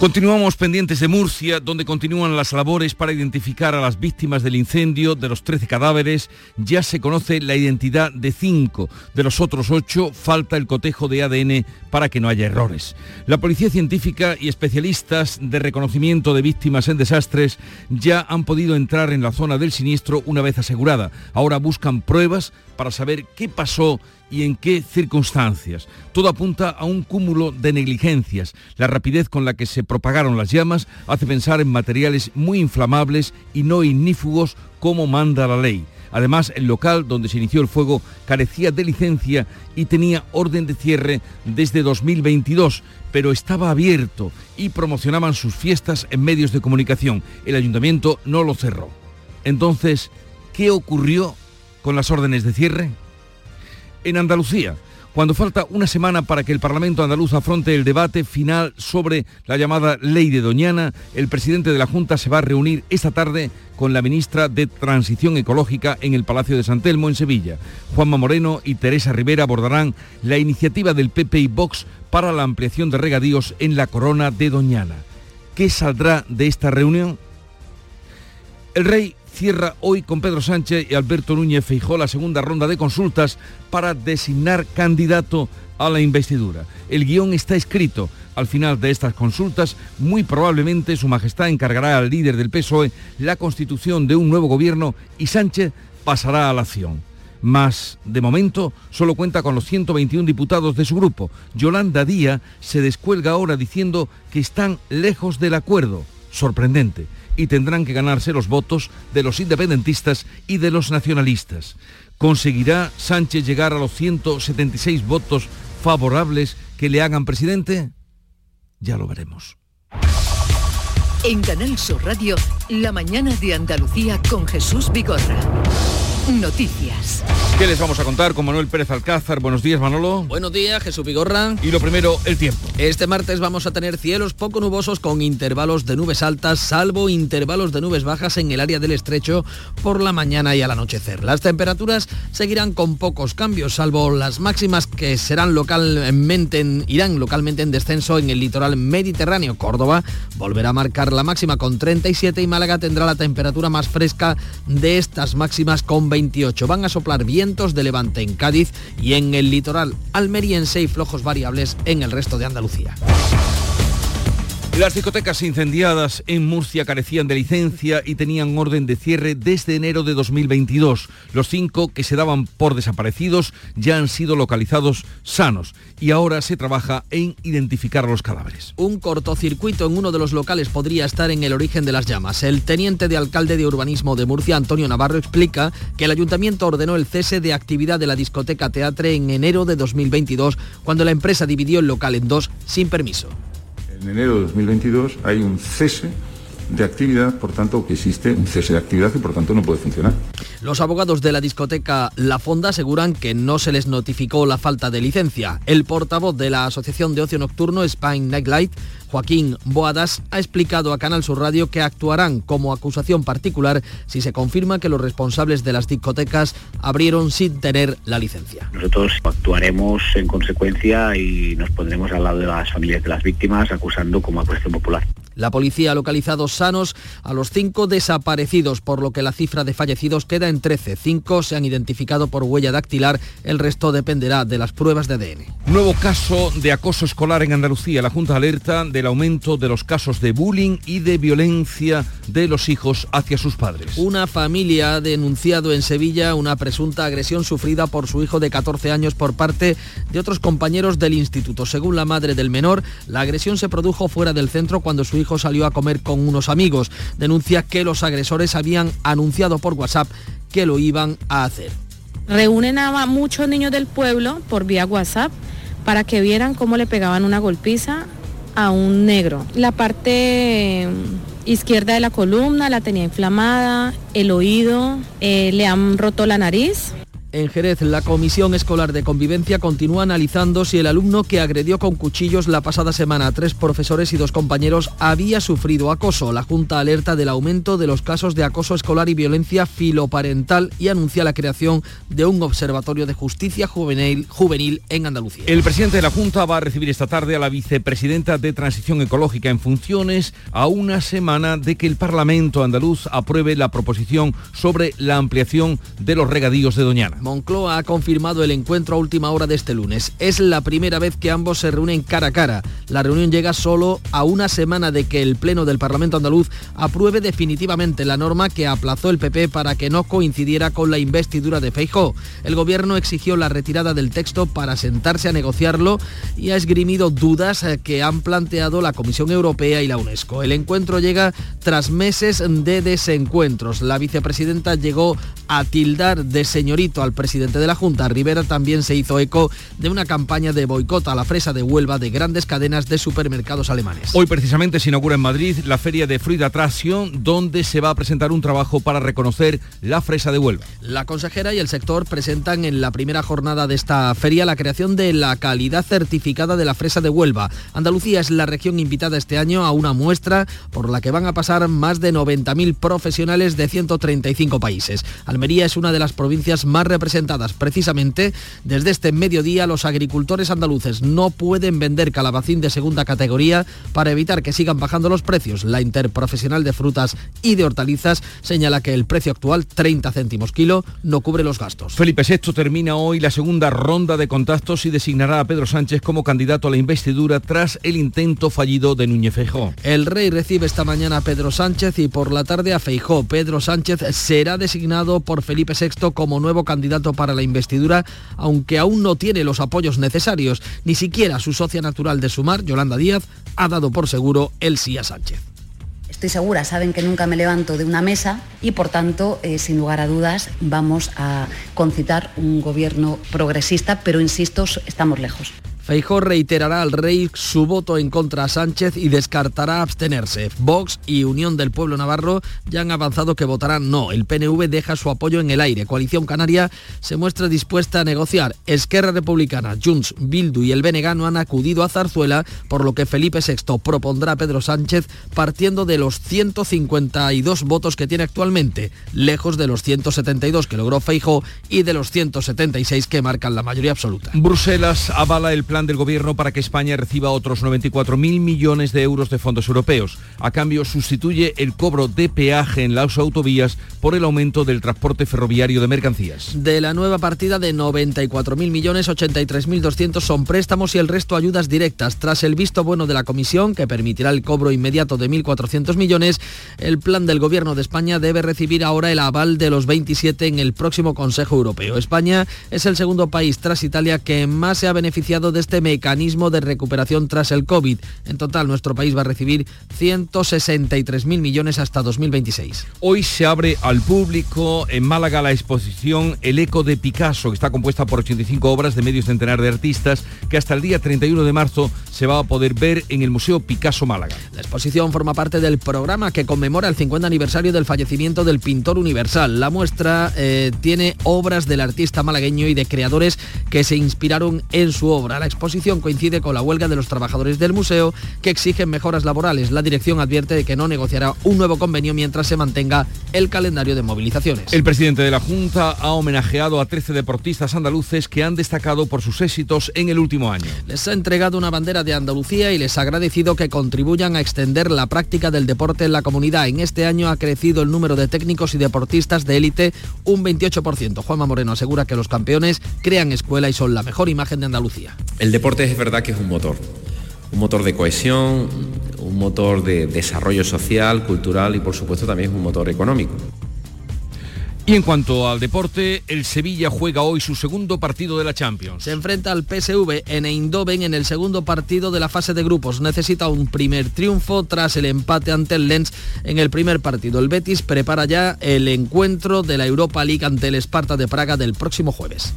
Continuamos pendientes de Murcia, donde continúan las labores para identificar a las víctimas del incendio. De los 13 cadáveres ya se conoce la identidad de 5. De los otros 8 falta el cotejo de ADN para que no haya errores. La Policía Científica y especialistas de reconocimiento de víctimas en desastres ya han podido entrar en la zona del siniestro una vez asegurada. Ahora buscan pruebas para saber qué pasó y en qué circunstancias. Todo apunta a un cúmulo de negligencias. La rapidez con la que se propagaron las llamas hace pensar en materiales muy inflamables y no ignífugos como manda la ley. Además, el local donde se inició el fuego carecía de licencia y tenía orden de cierre desde 2022, pero estaba abierto y promocionaban sus fiestas en medios de comunicación. El ayuntamiento no lo cerró. Entonces, ¿qué ocurrió con las órdenes de cierre? En Andalucía, cuando falta una semana para que el Parlamento andaluz afronte el debate final sobre la llamada Ley de Doñana, el presidente de la Junta se va a reunir esta tarde con la ministra de Transición Ecológica en el Palacio de San Telmo, en Sevilla. Juanma Moreno y Teresa Rivera abordarán la iniciativa del PP y Vox para la ampliación de regadíos en la corona de Doñana. ¿Qué saldrá de esta reunión? El rey cierra hoy con Pedro Sánchez y Alberto Núñez Feijó la segunda ronda de consultas para designar candidato a la investidura. El guion está escrito. Al final de estas consultas, muy probablemente Su Majestad encargará al líder del PSOE la constitución de un nuevo gobierno y Sánchez pasará a la acción. Mas, de momento, solo cuenta con los 121 diputados de su grupo. Yolanda Díaz se descuelga ahora diciendo que están lejos del acuerdo. Sorprendente y tendrán que ganarse los votos de los independentistas y de los nacionalistas. ¿Conseguirá Sánchez llegar a los 176 votos favorables que le hagan presidente? Ya lo veremos. En Canal Sur Radio, la mañana de Andalucía con Jesús Bigorra. Noticias. ¿Qué les vamos a contar con Manuel Pérez Alcázar? Buenos días, Manolo. Buenos días, Jesús Vigorra. Y lo primero, el tiempo. Este martes vamos a tener cielos poco nubosos con intervalos de nubes altas, salvo intervalos de nubes bajas en el área del estrecho por la mañana y al anochecer. Las temperaturas seguirán con pocos cambios, salvo las máximas que serán localmente irán localmente en descenso en el litoral mediterráneo. Córdoba volverá a marcar la máxima con 37 y Málaga tendrá la temperatura más fresca de estas máximas con 28. Van a soplar vientos de levante en Cádiz y en el litoral almeriense y flojos variables en el resto de Andalucía. Las discotecas incendiadas en Murcia carecían de licencia y tenían orden de cierre desde enero de 2022. Los cinco que se daban por desaparecidos ya han sido localizados sanos y ahora se trabaja en identificar los cadáveres. Un cortocircuito en uno de los locales podría estar en el origen de las llamas. El teniente de alcalde de urbanismo de Murcia, Antonio Navarro, explica que el ayuntamiento ordenó el cese de actividad de la discoteca Teatre en enero de 2022, cuando la empresa dividió el local en dos sin permiso en enero de 2022 hay un cese de actividad, por tanto, que existe un cese de actividad y por tanto no puede funcionar. Los abogados de la discoteca La Fonda aseguran que no se les notificó la falta de licencia. El portavoz de la Asociación de Ocio Nocturno, Spine Nightlight, Joaquín Boadas ha explicado a Canal Sur Radio que actuarán como acusación particular si se confirma que los responsables de las discotecas abrieron sin tener la licencia. Nosotros actuaremos en consecuencia y nos pondremos al lado de las familias de las víctimas acusando como acusación popular. La policía ha localizado sanos a los cinco desaparecidos, por lo que la cifra de fallecidos queda en 13. Cinco se han identificado por huella dactilar, el resto dependerá de las pruebas de ADN. Nuevo caso de acoso escolar en Andalucía. La Junta alerta del aumento de los casos de bullying y de violencia de los hijos hacia sus padres. Una familia ha denunciado en Sevilla una presunta agresión sufrida por su hijo de 14 años por parte de otros compañeros del instituto. Según la madre del menor, la agresión se produjo fuera del centro cuando su hijo salió a comer con unos amigos. Denuncia que los agresores habían anunciado por WhatsApp que lo iban a hacer. Reúnen a muchos niños del pueblo por vía WhatsApp para que vieran cómo le pegaban una golpiza a un negro. La parte izquierda de la columna la tenía inflamada, el oído, eh, le han roto la nariz En Jerez, la Comisión Escolar de Convivencia continúa analizando si el alumno que agredió con cuchillos la pasada semana a tres profesores y dos compañeros había sufrido acoso. La Junta alerta del aumento de los casos de acoso escolar y violencia filoparental y anuncia la creación de un observatorio de justicia juvenil, juvenil en Andalucía. El presidente de la Junta va a recibir esta tarde a la vicepresidenta de Transición Ecológica en funciones a una semana de que el Parlamento andaluz apruebe la proposición sobre la ampliación de los regadíos de Doñana. Moncloa ha confirmado el encuentro a última hora de este lunes. Es la primera vez que ambos se reúnen cara a cara. La reunión llega solo a una semana de que el Pleno del Parlamento andaluz apruebe definitivamente la norma que aplazó el PP para que no coincidiera con la investidura de Feijó. El gobierno exigió la retirada del texto para sentarse a negociarlo y ha esgrimido dudas eh, que han planteado la Comisión Europea y la UNESCO. El encuentro llega tras meses de desencuentros. La vicepresidenta llegó a tildar de señorito al presidente de la Junta. Rivera también se hizo eco de una campaña de boicot a la fresa de Huelva de grandes cadenas de supermercados alemanes. Hoy precisamente se inaugura en Madrid la feria de Fruit Attraction, donde se va a presentar un trabajo para reconocer la fresa de Huelva. La consejera y el sector presentan en la primera jornada de esta feria la creación de la calidad certificada de la fresa de Huelva. Andalucía es la región invitada este año a una muestra por la que van a pasar más de 90.000 profesionales de 135 países. Almería es una de las provincias más representadas. Precisamente desde este mediodía los agricultores andaluces no pueden vender calabacín de segunda categoría para evitar que sigan bajando los precios. La interprofesional de frutas y de hortalizas señala que el precio actual, 30 céntimos kilo, no cubre los gastos. Felipe VI termina hoy la segunda ronda de contactos y designará a Pedro Sánchez como candidato a la investidura tras el intento fallido de Núñez Feijó. El rey recibe esta mañana a Pedro Sánchez y por la tarde a Feijó. Pedro Sánchez será designado por Felipe VI como nuevo candidato para la investidura, aunque aún no tiene los apoyos necesarios. Ni siquiera su socia natural de Sumar, Yolanda Díaz, ha dado por seguro el sí a Sánchez. Estoy segura, saben que nunca me levanto de una mesa y por tanto, eh, sin lugar a dudas, vamos a concitar un gobierno progresista, pero insisto, estamos lejos. Feijó reiterará al rey su voto en contra a Sánchez y descartará abstenerse. Vox y Unión del Pueblo Navarro ya han avanzado que votarán no. El PNV deja su apoyo en el aire. Coalición Canaria se muestra dispuesta a negociar. Esquerra Republicana, Junts, Bildu y el BNG no han acudido a Zarzuela, por lo que Felipe VI propondrá a Pedro Sánchez partiendo de los 152 votos que tiene actualmente, lejos de los 172 que logró Feijó y de los 176 que marcan la mayoría absoluta. Bruselas avala el plan del Gobierno para que España reciba otros 94.000 millones de euros de fondos europeos. A cambio, sustituye el cobro de peaje en las autovías por el aumento del transporte ferroviario de mercancías. De la nueva partida de 94.000 millones, 83.200 son préstamos y el resto ayudas directas. Tras el visto bueno de la Comisión, que permitirá el cobro inmediato de 1.400 millones, el plan del Gobierno de España debe recibir ahora el aval de los 27 en el próximo Consejo Europeo. España es el segundo país tras Italia que más se ha beneficiado de este mecanismo de recuperación tras el COVID. En total, nuestro país va a recibir 163.000 millones hasta 2026. Hoy se abre al público en Málaga la exposición El Eco de Picasso, que está compuesta por 85 obras de medio centenar de artistas, que hasta el día 31 de marzo se va a poder ver en el Museo Picasso Málaga. La exposición forma parte del programa que conmemora el 50 aniversario del fallecimiento del pintor universal. La muestra eh, tiene obras del artista malagueño y de creadores que se inspiraron en su obra. La exposición coincide con la huelga de los trabajadores del museo que exigen mejoras laborales. La dirección advierte de que no negociará un nuevo convenio mientras se mantenga el calendario de movilizaciones. El presidente de la Junta ha homenajeado a 13 deportistas andaluces que han destacado por sus éxitos en el último año. Les ha entregado una bandera de Andalucía y les ha agradecido que contribuyan a extender la práctica del deporte en la comunidad. En este año ha crecido el número de técnicos y deportistas de élite un 28%. Juanma Moreno asegura que los campeones crean escuela y son la mejor imagen de Andalucía. El deporte es verdad que es un motor, un motor de cohesión, un motor de desarrollo social, cultural y por supuesto también es un motor económico. Y en cuanto al deporte, el Sevilla juega hoy su segundo partido de la Champions. Se enfrenta al PSV en Eindhoven en el segundo partido de la fase de grupos. Necesita un primer triunfo tras el empate ante el Lens en el primer partido. El Betis prepara ya el encuentro de la Europa League ante el Sparta de Praga del próximo jueves.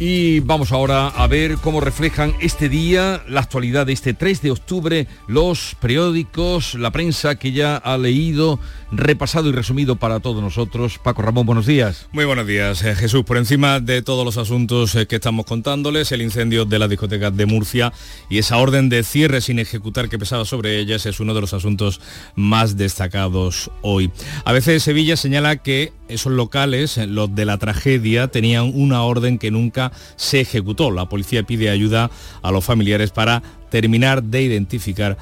Y vamos ahora a ver cómo reflejan este día, la actualidad de este 3 de octubre, los periódicos, la prensa que ya ha leído, repasado y resumido para todos nosotros. Paco Ramón, buenos días. Muy buenos días, eh, Jesús. Por encima de todos los asuntos eh, que estamos contándoles, el incendio de la discoteca de Murcia y esa orden de cierre sin ejecutar que pesaba sobre ellas es uno de los asuntos más destacados hoy. A veces Sevilla señala que esos locales, eh, los de la tragedia, tenían una orden que nunca se ejecutó. La policía pide ayuda a los familiares para terminar de identificar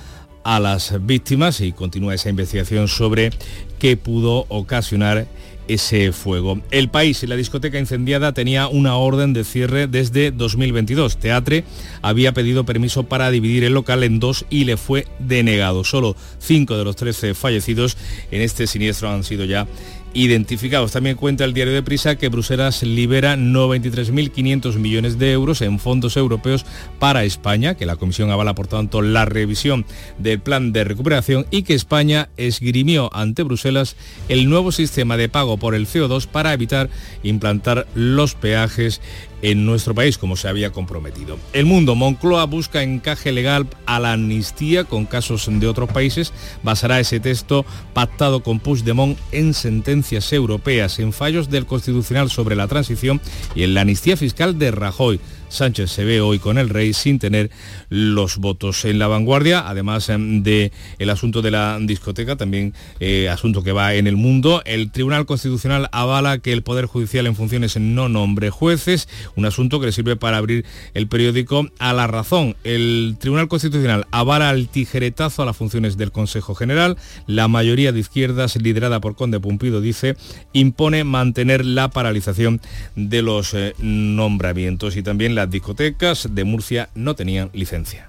a las víctimas y continúa esa investigación sobre qué pudo ocasionar ese fuego. El país y la discoteca incendiada tenía una orden de cierre desde 2022. Teatre había pedido permiso para dividir el local en dos y le fue denegado. Solo cinco de los 13 fallecidos en este siniestro han sido ya identificados. También cuenta el diario de Prisa que Bruselas libera 93.500 millones de euros en fondos europeos para España, que la Comisión avala por tanto la revisión del plan de recuperación y que España esgrimió ante Bruselas el nuevo sistema de pago por el CO2 para evitar implantar los peajes en nuestro país, como se había comprometido. El mundo, Moncloa busca encaje legal a la amnistía con casos de otros países. Basará ese texto pactado con Puigdemont en sentencias europeas, en fallos del Constitucional sobre la transición y en la amnistía fiscal de Rajoy. Sánchez se ve hoy con el rey sin tener los votos en la vanguardia, además em, de asunto de la discoteca, también eh, asunto que va en el mundo. El Tribunal Constitucional avala que el Poder Judicial en funciones no nombre jueces, un asunto que le sirve para abrir el periódico a la razón. El Tribunal Constitucional avala el tijeretazo a las funciones del Consejo General. La mayoría de izquierdas, liderada por Conde Pumpido, dice, impone mantener la paralización de los eh, nombramientos y también la las discotecas de Murcia no tenían licencia.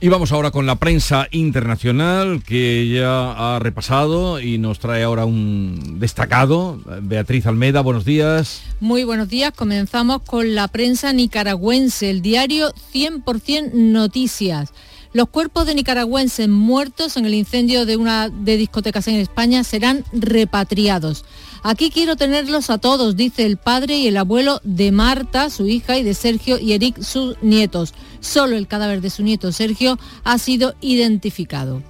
Y vamos ahora con la prensa internacional que ya ha repasado y nos trae ahora un destacado. Beatriz Almeda, buenos días. Muy buenos días. Comenzamos con la prensa nicaragüense, el diario 100% Noticias. Los cuerpos de nicaragüenses muertos en el incendio de una de discotecas en España serán repatriados. Aquí quiero tenerlos a todos, dice el padre y el abuelo de Marta, su hija, y de Sergio y Eric, sus nietos. Solo el cadáver de su nieto Sergio ha sido identificado.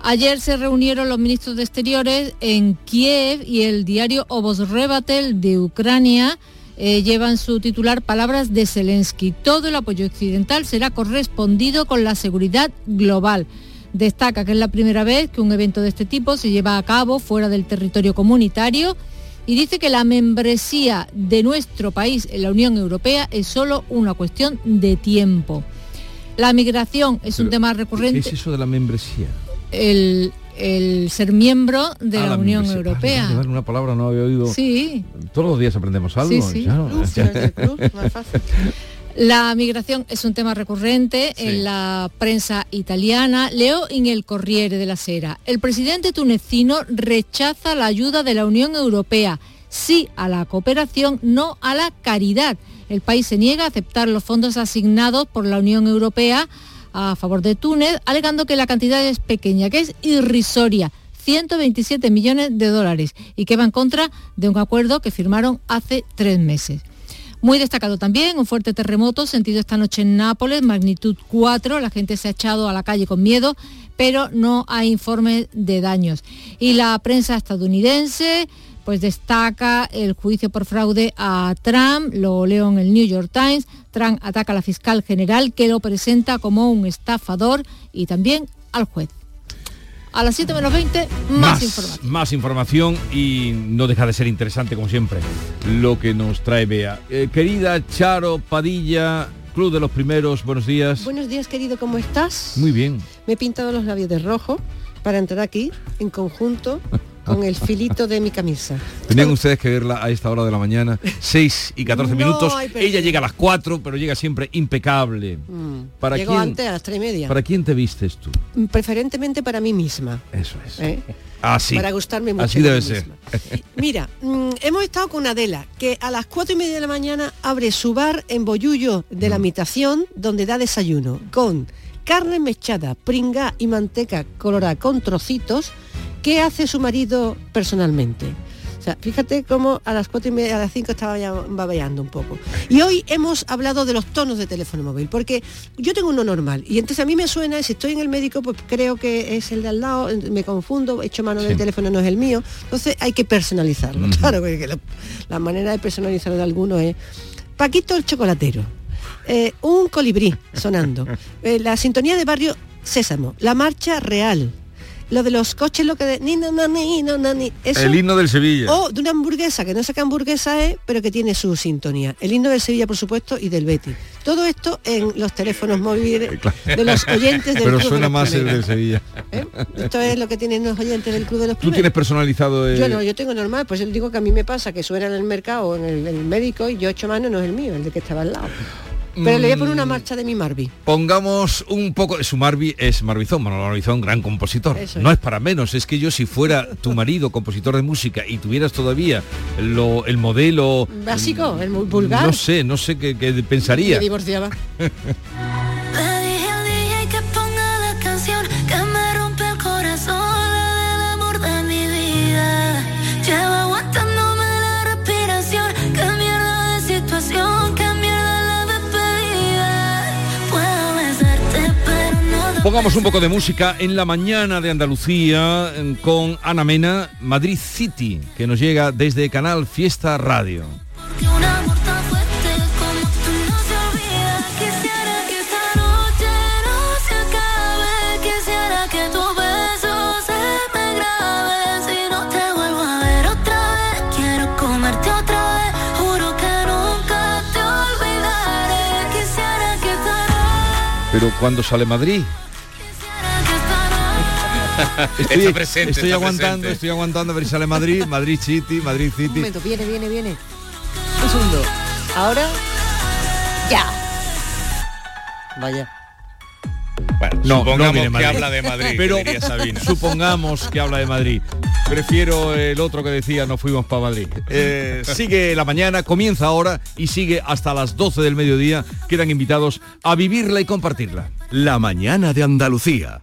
Ayer se reunieron los ministros de Exteriores en Kiev y el diario Obosrebatel de Ucrania eh, llevan su titular Palabras de Zelensky. Todo el apoyo occidental será correspondido con la seguridad global. Destaca que es la primera vez que un evento de este tipo se lleva a cabo fuera del territorio comunitario y dice que la membresía de nuestro país en la Unión Europea es solo una cuestión de tiempo. La migración es un tema recurrente. ¿Qué es eso de la membresía? El, ser miembro de ah, la, Unión Europea. una palabra no había oído. Sí. Todos los días aprendemos algo. Sí, sí. La migración es un tema recurrente en la prensa italiana. Leo en el Corriere de la Sera. El presidente tunecino rechaza la ayuda de la Unión Europea. Sí a la cooperación, no a la caridad. El país se niega a aceptar los fondos asignados por la Unión Europea a favor de Túnez, alegando que la cantidad es pequeña, que es irrisoria. 127 millones de dólares y que va en contra de un acuerdo que firmaron hace tres meses. Muy destacado también un fuerte terremoto sentido esta noche en Nápoles, magnitud 4. La gente se ha echado a la calle con miedo, pero no hay informes de daños. Y la prensa estadounidense pues destaca el juicio por fraude a Trump, lo leo en el New York Times. Trump ataca a la fiscal general que lo presenta como un estafador y también al juez. A las 7 menos 20, más, información. Más información y no deja de ser interesante, como siempre, lo que nos trae Bea. Eh, querida Charo Padilla, Club de los Primeros, buenos días. Buenos días, querido, ¿cómo estás? Muy bien. Me he pintado los labios de rojo para entrar aquí en conjunto con el filito de mi camisa. Tenían ustedes que verla a esta hora de la mañana, 6 y 14 minutos. Ella llega a las 4, pero llega siempre impecable. Mm. ¿Para Llego antes a las 3 y media. ¿Para quién te vistes tú? Preferentemente para mí misma. Eso es. ¿Eh? Así. Para gustarme mucho. Así debe ser. Mira, mm, hemos estado con Adela, que a las 4 y media de la mañana abre su bar en Bollullo de la Habitación, mm. donde da desayuno, con carne mechada, pringa y manteca colorada con trocitos ¿Qué hace su marido personalmente? sea, fíjate cómo a las cuatro y media, a las 5 estaba ya babeando un poco. Y hoy hemos hablado de los tonos de teléfono móvil, porque yo tengo uno normal y entonces a mí me suena, si estoy en el médico, pues creo que es el de al lado, me confundo, hecho mano del teléfono no es el mío, entonces hay que personalizarlo. Claro, porque la, la manera de personalizarlo de algunos es Paquito el chocolatero, eh, un colibrí sonando, eh, la sintonía de barrio Sésamo, la marcha real, lo de los coches, lo que de ni no no ni no no ni eso- El himno del Sevilla. o de una hamburguesa, que no sé qué hamburguesa es, pero que tiene su sintonía. El himno del Sevilla, por supuesto, y del Betty. Todo esto en los teléfonos móviles de los oyentes del Pero Club de suena los más el del Sevilla. Esto es lo que tienen los oyentes del Club de los ¿Tú Clubes. tienes personalizado el... Yo no, yo tengo normal, pues yo digo que a mí me pasa que suena en el mercado en el, en el médico y yo hecho mano no es el mío, el de que estaba al lado. Pero le voy a poner Mm. una marcha de mi Marby. Pongamos un poco... Su Marvi es Marbizón, Manolo Marbizón, gran compositor. Eso no es. es para menos, es que yo si fuera tu marido, compositor de música, y tuvieras todavía lo, el modelo... Básico, el muy vulgar. No sé, no sé qué, qué pensaría. Me divorciaba. Pongamos un poco de música en la mañana de Andalucía eh, con Ana Mena, Madrid City, que nos llega desde Canal Fiesta Radio. Pero cuando sale Madrid? Estoy, Está presente, estoy está aguantando, presente. estoy aguantando a ver si sale Madrid, Madrid City, Madrid Un City. momento, viene, viene, viene. Un segundo. Ahora. Ya. Vaya. No, Supongamos no viene que Madrid. habla de Madrid, Pero Sabina. supongamos que habla de Madrid. Prefiero el otro que decía no fuimos para Madrid. Eh, sigue la mañana, comienza ahora y sigue hasta las 12 del mediodía. Quedan invitados a vivirla y compartirla. La mañana de Andalucía.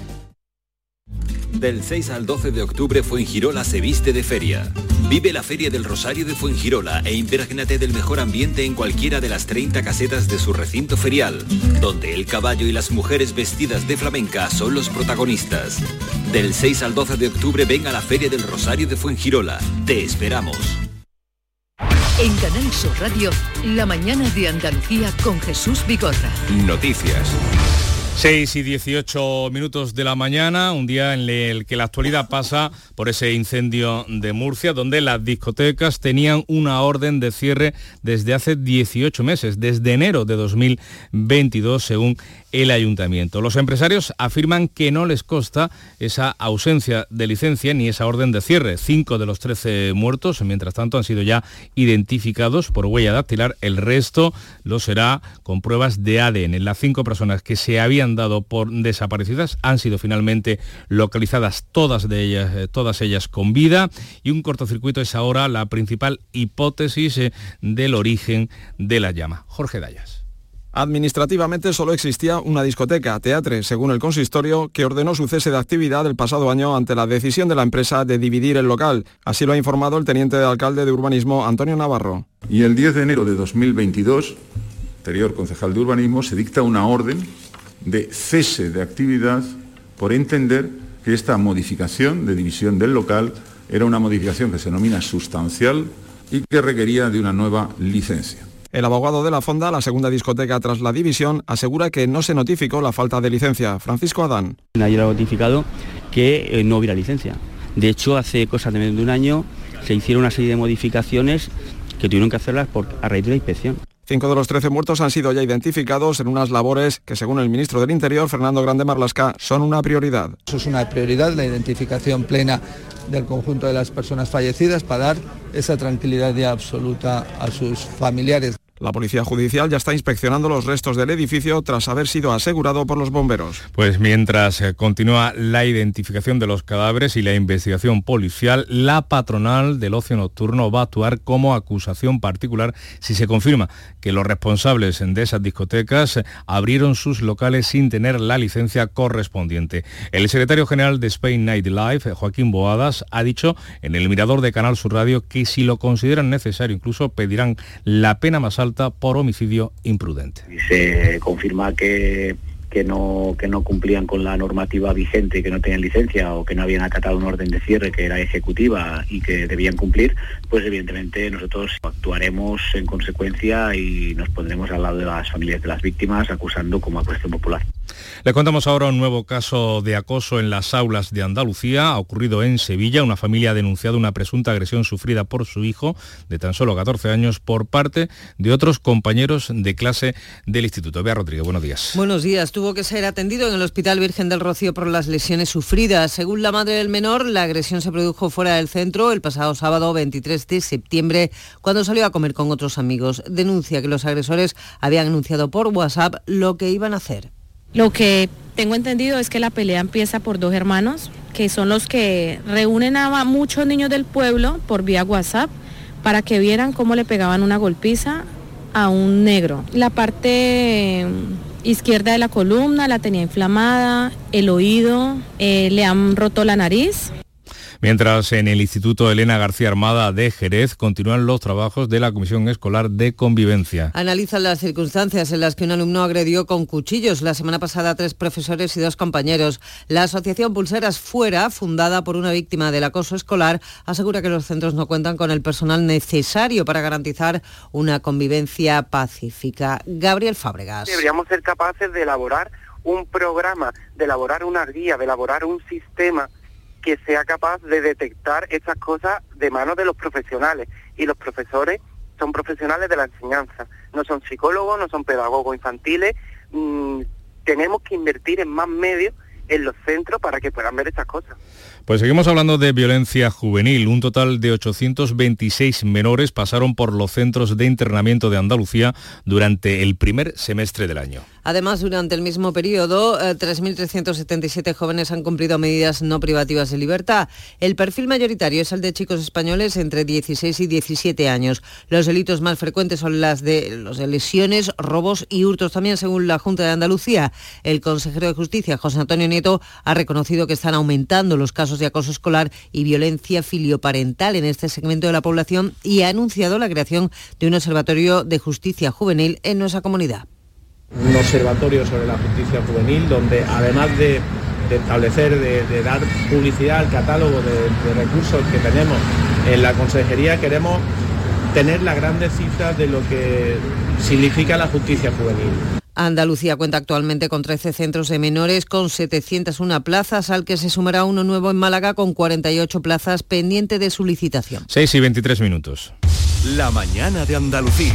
Del 6 al 12 de octubre Fuengirola se viste de feria. Vive la Feria del Rosario de Fuengirola e imprégnate del mejor ambiente en cualquiera de las 30 casetas de su recinto ferial, donde el caballo y las mujeres vestidas de flamenca son los protagonistas. Del 6 al 12 de octubre ven a la Feria del Rosario de Fuengirola. Te esperamos. En Canal Sur Radio, la mañana de Andalucía con Jesús Vigorra. Noticias. 6 y 18 minutos de la mañana, un día en el que la actualidad pasa por ese incendio de Murcia, donde las discotecas tenían una orden de cierre desde hace 18 meses, desde enero de 2022, según el ayuntamiento. Los empresarios afirman que no les consta esa ausencia de licencia ni esa orden de cierre. Cinco de los 13 muertos, mientras tanto, han sido ya identificados por huella dactilar. El resto lo será con pruebas de ADN. Las cinco personas que se habían dado por desaparecidas han sido finalmente localizadas todas de ellas, eh, todas ellas con vida y un cortocircuito es ahora la principal hipótesis eh, del origen de la llama. Jorge Dayas. Administrativamente solo existía una discoteca, Teatre, según el consistorio, que ordenó su cese de actividad el pasado año ante la decisión de la empresa de dividir el local. Así lo ha informado el teniente de alcalde de urbanismo, Antonio Navarro. Y el 10 de enero de 2022, anterior concejal de urbanismo, se dicta una orden de cese de actividad por entender que esta modificación de división del local era una modificación que se denomina sustancial y que requería de una nueva licencia. El abogado de la Fonda, la segunda discoteca tras la división, asegura que no se notificó la falta de licencia. Francisco Adán. Nadie lo ha notificado que eh, no hubiera licencia. De hecho, hace cosa de menos de un año se hicieron una serie de modificaciones que tuvieron que hacerlas por, a raíz de la inspección. Cinco de los trece muertos han sido ya identificados en unas labores que, según el ministro del Interior, Fernando Grande Marlasca, son una prioridad. Eso es una prioridad, la identificación plena del conjunto de las personas fallecidas para dar esa tranquilidad ya absoluta a sus familiares. La Policía Judicial ya está inspeccionando los restos del edificio tras haber sido asegurado por los bomberos. Pues mientras eh, continúa la identificación de los cadáveres y la investigación policial, la patronal del ocio nocturno va a actuar como acusación particular si se confirma que los responsables de esas discotecas abrieron sus locales sin tener la licencia correspondiente. El secretario general de Spain Nightlife, Joaquín Boadas, ha dicho en el mirador de Canal Sur Radio que si lo consideran necesario incluso pedirán la pena más alta por homicidio imprudente. Se confirma que que no, que no cumplían con la normativa vigente, que no tenían licencia o que no habían acatado un orden de cierre que era ejecutiva y que debían cumplir, pues evidentemente nosotros actuaremos en consecuencia y nos pondremos al lado de las familias de las víctimas acusando como acusación popular. Le contamos ahora un nuevo caso de acoso en las aulas de Andalucía. Ha ocurrido en Sevilla. Una familia ha denunciado una presunta agresión sufrida por su hijo de tan solo 14 años por parte de otros compañeros de clase del instituto. Bea Rodríguez, buenos días. Buenos días. Tuvo que ser atendido en el Hospital Virgen del Rocío por las lesiones sufridas. Según la madre del menor, la agresión se produjo fuera del centro el pasado sábado 23 de septiembre, cuando salió a comer con otros amigos. Denuncia que los agresores habían anunciado por WhatsApp lo que iban a hacer. Lo que tengo entendido es que la pelea empieza por dos hermanos, que son los que reúnen a muchos niños del pueblo por vía WhatsApp para que vieran cómo le pegaban una golpiza a un negro. La parte mm, izquierda de la columna la tenía inflamada, el oído, eh, le han roto la nariz. Mientras en el Instituto Elena García Armada de Jerez continúan los trabajos de la Comisión Escolar de Convivencia. Analizan las circunstancias en las que un alumno agredió con cuchillos la semana pasada a tres profesores y dos compañeros. La Asociación Pulseras Fuera, fundada por una víctima del acoso escolar, asegura que los centros no cuentan con el personal necesario para garantizar una convivencia pacífica. Gabriel Fábregas. Deberíamos ser capaces de elaborar un programa, de elaborar una guía, de elaborar un sistema que sea capaz de detectar estas cosas de manos de los profesionales. Y los profesores son profesionales de la enseñanza, no son psicólogos, no son pedagogos infantiles. Mm, tenemos que invertir en más medios en los centros para que puedan ver estas cosas. Pues seguimos hablando de violencia juvenil. Un total de 826 menores pasaron por los centros de internamiento de Andalucía durante el primer semestre del año. Además, durante el mismo periodo, eh, 3.377 jóvenes han cumplido medidas no privativas de libertad. El perfil mayoritario es el de chicos españoles entre 16 y 17 años. Los delitos más frecuentes son las de los de lesiones, robos y hurtos también, según la Junta de Andalucía. El consejero de Justicia, José Antonio Nieto, ha reconocido que están aumentando los casos de acoso escolar y violencia filioparental en este segmento de la población y ha anunciado la creación de un observatorio de justicia juvenil en nuestra comunidad un observatorio sobre la justicia juvenil donde además de, de establecer, de, de, dar publicidad al catálogo de, de recursos que tenemos en la consejería, queremos tener las grandes cifras de lo que significa la justicia juvenil. Andalucía cuenta actualmente con 13 centros de menores con 701 plazas, al que se sumará uno nuevo en Málaga con 48 plazas pendiente de su licitación. 6 y 23 minutos. La mañana de Andalucía.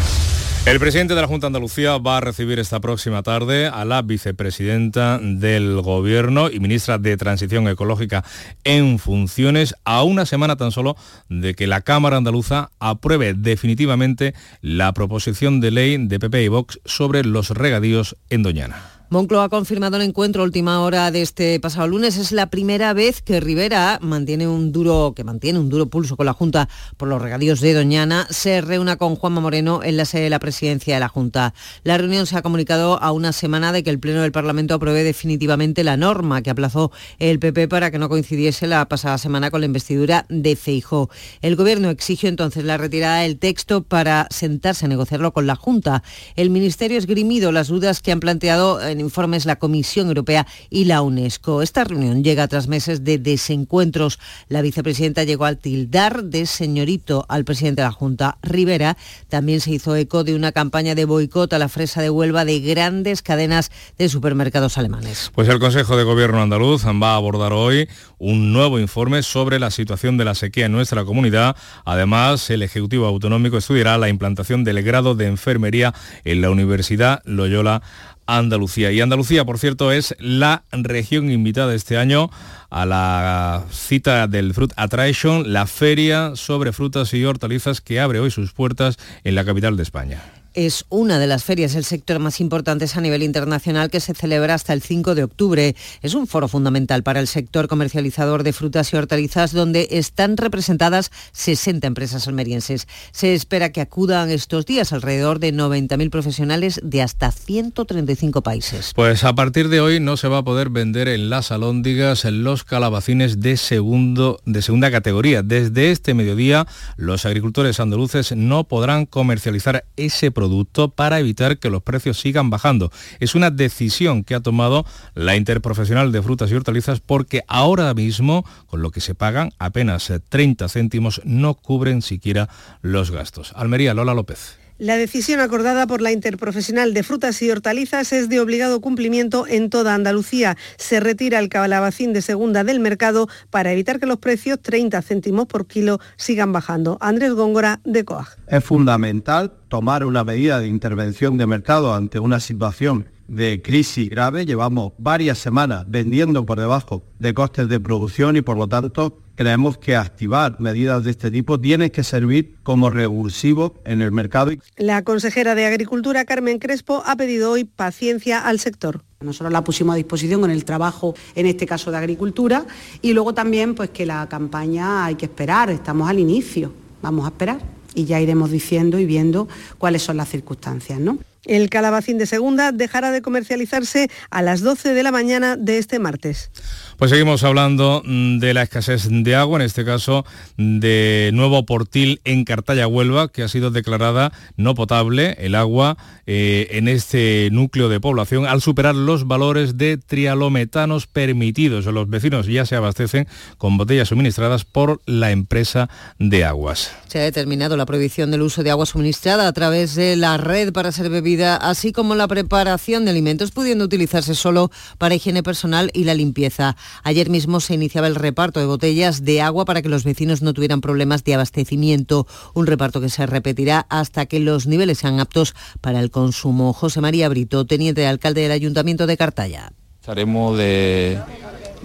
El presidente de la Junta de Andalucía va a recibir esta próxima tarde a la vicepresidenta del Gobierno y ministra de Transición Ecológica en funciones a una semana tan solo de que la Cámara Andaluza apruebe definitivamente la proposición de ley de PP y Vox sobre los regadíos en Doñana. Moncloa ha confirmado el encuentro a última hora de este pasado lunes. Es la primera vez que Rivera mantiene un duro, que mantiene un duro pulso con la Junta por los regadíos de Doñana, se reúna con Juanma Moreno en la sede de la presidencia de la Junta. La reunión se ha comunicado a una semana de que el Pleno del Parlamento apruebe definitivamente la norma que aplazó el PP para que no coincidiese la pasada semana con la investidura de Feijó. El Gobierno exigió entonces la retirada del texto para sentarse a negociarlo con la Junta. El Ministerio ha esgrimido las dudas que han planteado informes la Comisión Europea y la UNESCO. Esta reunión llega tras meses de desencuentros. La vicepresidenta llegó al tildar de señorito al presidente de la Junta. Rivera también se hizo eco de una campaña de boicot a la fresa de Huelva de grandes cadenas de supermercados alemanes. Pues el Consejo de Gobierno andaluz va a abordar hoy un nuevo informe sobre la situación de la sequía en nuestra comunidad. Además, el Ejecutivo Autonómico estudiará la implantación del grado de enfermería en la Universidad Loyola Andalucía. Y Andalucía, por cierto, es la región invitada este año a la cita del Fruit Attraction, la feria sobre frutas y hortalizas que abre hoy sus puertas en la capital de España. Es una de las ferias del sector más importantes a nivel internacional que se celebra hasta el 5 de octubre. Es un foro fundamental para el sector comercializador de frutas y hortalizas donde están representadas 60 empresas almerienses. Se espera que acudan estos días alrededor de 90.000 profesionales de hasta 135 países. Pues a partir de hoy no se va a poder vender en las alóndigas los calabacines de, segundo, de segunda categoría. Desde este mediodía los agricultores andaluces no podrán comercializar ese producto para evitar que los precios sigan bajando. Es una decisión que ha tomado la Interprofesional de Frutas y Hortalizas porque ahora mismo, con lo que se pagan, apenas 30 céntimos no cubren siquiera los gastos. Almería, Lola López. La decisión acordada por la Interprofesional de Frutas y Hortalizas es de obligado cumplimiento en toda Andalucía. Se retira el calabacín de segunda del mercado para evitar que los precios, 30 céntimos por kilo, sigan bajando. Andrés Góngora, de COAG. Es fundamental tomar una medida de intervención de mercado ante una situación de crisis grave. Llevamos varias semanas vendiendo por debajo de costes de producción y por lo tanto creemos que activar medidas de este tipo tiene que servir como revulsivo en el mercado. La consejera de Agricultura, Carmen Crespo, ha pedido hoy paciencia al sector. Nosotros la pusimos a disposición con el trabajo, en este caso de agricultura, y luego también pues que la campaña hay que esperar, estamos al inicio, vamos a esperar y ya iremos diciendo y viendo cuáles son las circunstancias, ¿no? El calabacín de segunda dejará de comercializarse a las 12 de la mañana de este martes. Pues seguimos hablando mm, de la escasez de agua, en este caso de Nuevo Portil en Cartaya, Huelva, que ha sido declarada no potable el agua eh, en este núcleo de población al superar los valores de trialometanos permitidos. Los vecinos ya se abastecen con botellas suministradas por la empresa de aguas. Se ha determinado la prohibición del uso de agua suministrada a través de la red para ser bebida, así como la preparación de alimentos, pudiendo utilizarse solo para higiene personal y la limpieza. Ayer mismo se iniciaba el reparto de botellas de agua para que los vecinos no tuvieran problemas de abastecimiento, un reparto que se repetirá hasta que los niveles sean aptos para el consumo. José María Brito, teniente de alcalde del Ayuntamiento de Cartaya. Estaremos de,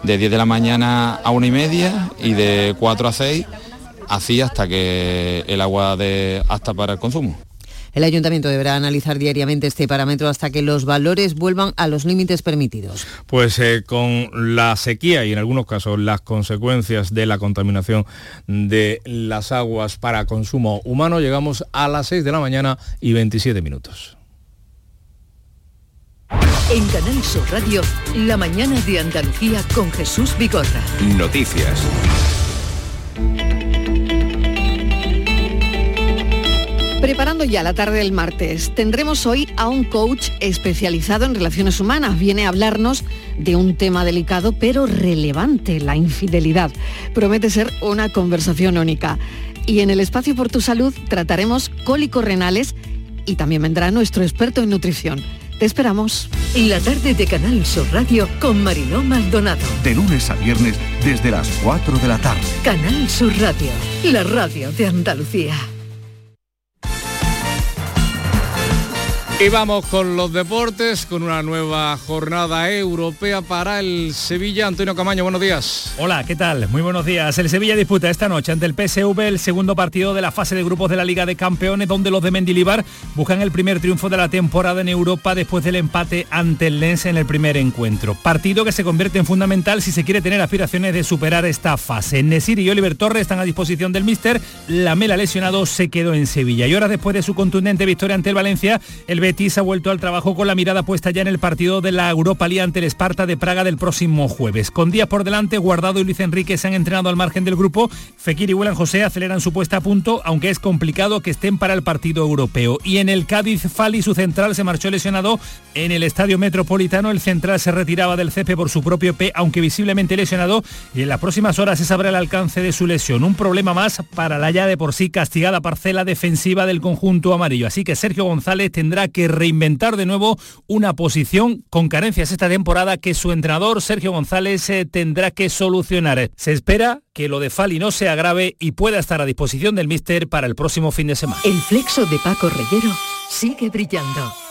de 10 de la mañana a una y media y de 4 a 6 así hasta que el agua de hasta para el consumo. El ayuntamiento deberá analizar diariamente este parámetro hasta que los valores vuelvan a los límites permitidos. Pues eh, con la sequía y en algunos casos las consecuencias de la contaminación de las aguas para consumo humano, llegamos a las 6 de la mañana y 27 minutos. En Canal Sur Radio, la mañana de Andalucía con Jesús Vigorra. Noticias. Preparando ya la tarde del martes, tendremos hoy a un coach especializado en relaciones humanas. Viene a hablarnos de un tema delicado pero relevante, la infidelidad. Promete ser una conversación única. Y en el espacio por tu salud trataremos cólicos renales y también vendrá nuestro experto en nutrición. Te esperamos. La tarde de Canal Sur Radio con Mariló Maldonado. De lunes a viernes desde las 4 de la tarde. Canal Sur Radio, la radio de Andalucía. Y vamos con los deportes, con una nueva jornada europea para el Sevilla. Antonio Camaño, buenos días. Hola, ¿qué tal? Muy buenos días. El Sevilla disputa esta noche ante el PSV el segundo partido de la fase de grupos de la Liga de Campeones, donde los de Mendilibar buscan el primer triunfo de la temporada en Europa después del empate ante el Lens en el primer encuentro. Partido que se convierte en fundamental si se quiere tener aspiraciones de superar esta fase. Nesir y Oliver Torres están a disposición del míster. La Mela lesionado se quedó en Sevilla. Y horas después de su contundente victoria ante el Valencia, el Betis ha vuelto al trabajo con la mirada puesta ya en el partido de la Europa League ante el Esparta de Praga del próximo jueves. Con días por delante, Guardado y Luis Enrique se han entrenado al margen del grupo. Fekir y William José aceleran su puesta a punto, aunque es complicado que estén para el partido europeo. Y en el Cádiz, Fali, su central, se marchó lesionado en el Estadio Metropolitano. El central se retiraba del CP por su propio P, aunque visiblemente lesionado. Y en las próximas horas se sabrá el alcance de su lesión. Un problema más para la ya de por sí castigada parcela defensiva del conjunto amarillo. Así que Sergio González tendrá que reinventar de nuevo una posición con carencias esta temporada que su entrenador Sergio González eh, tendrá que solucionar. Se espera que lo de Fali no se agrave y pueda estar a disposición del míster para el próximo fin de semana. El flexo de Paco Reyero sigue brillando.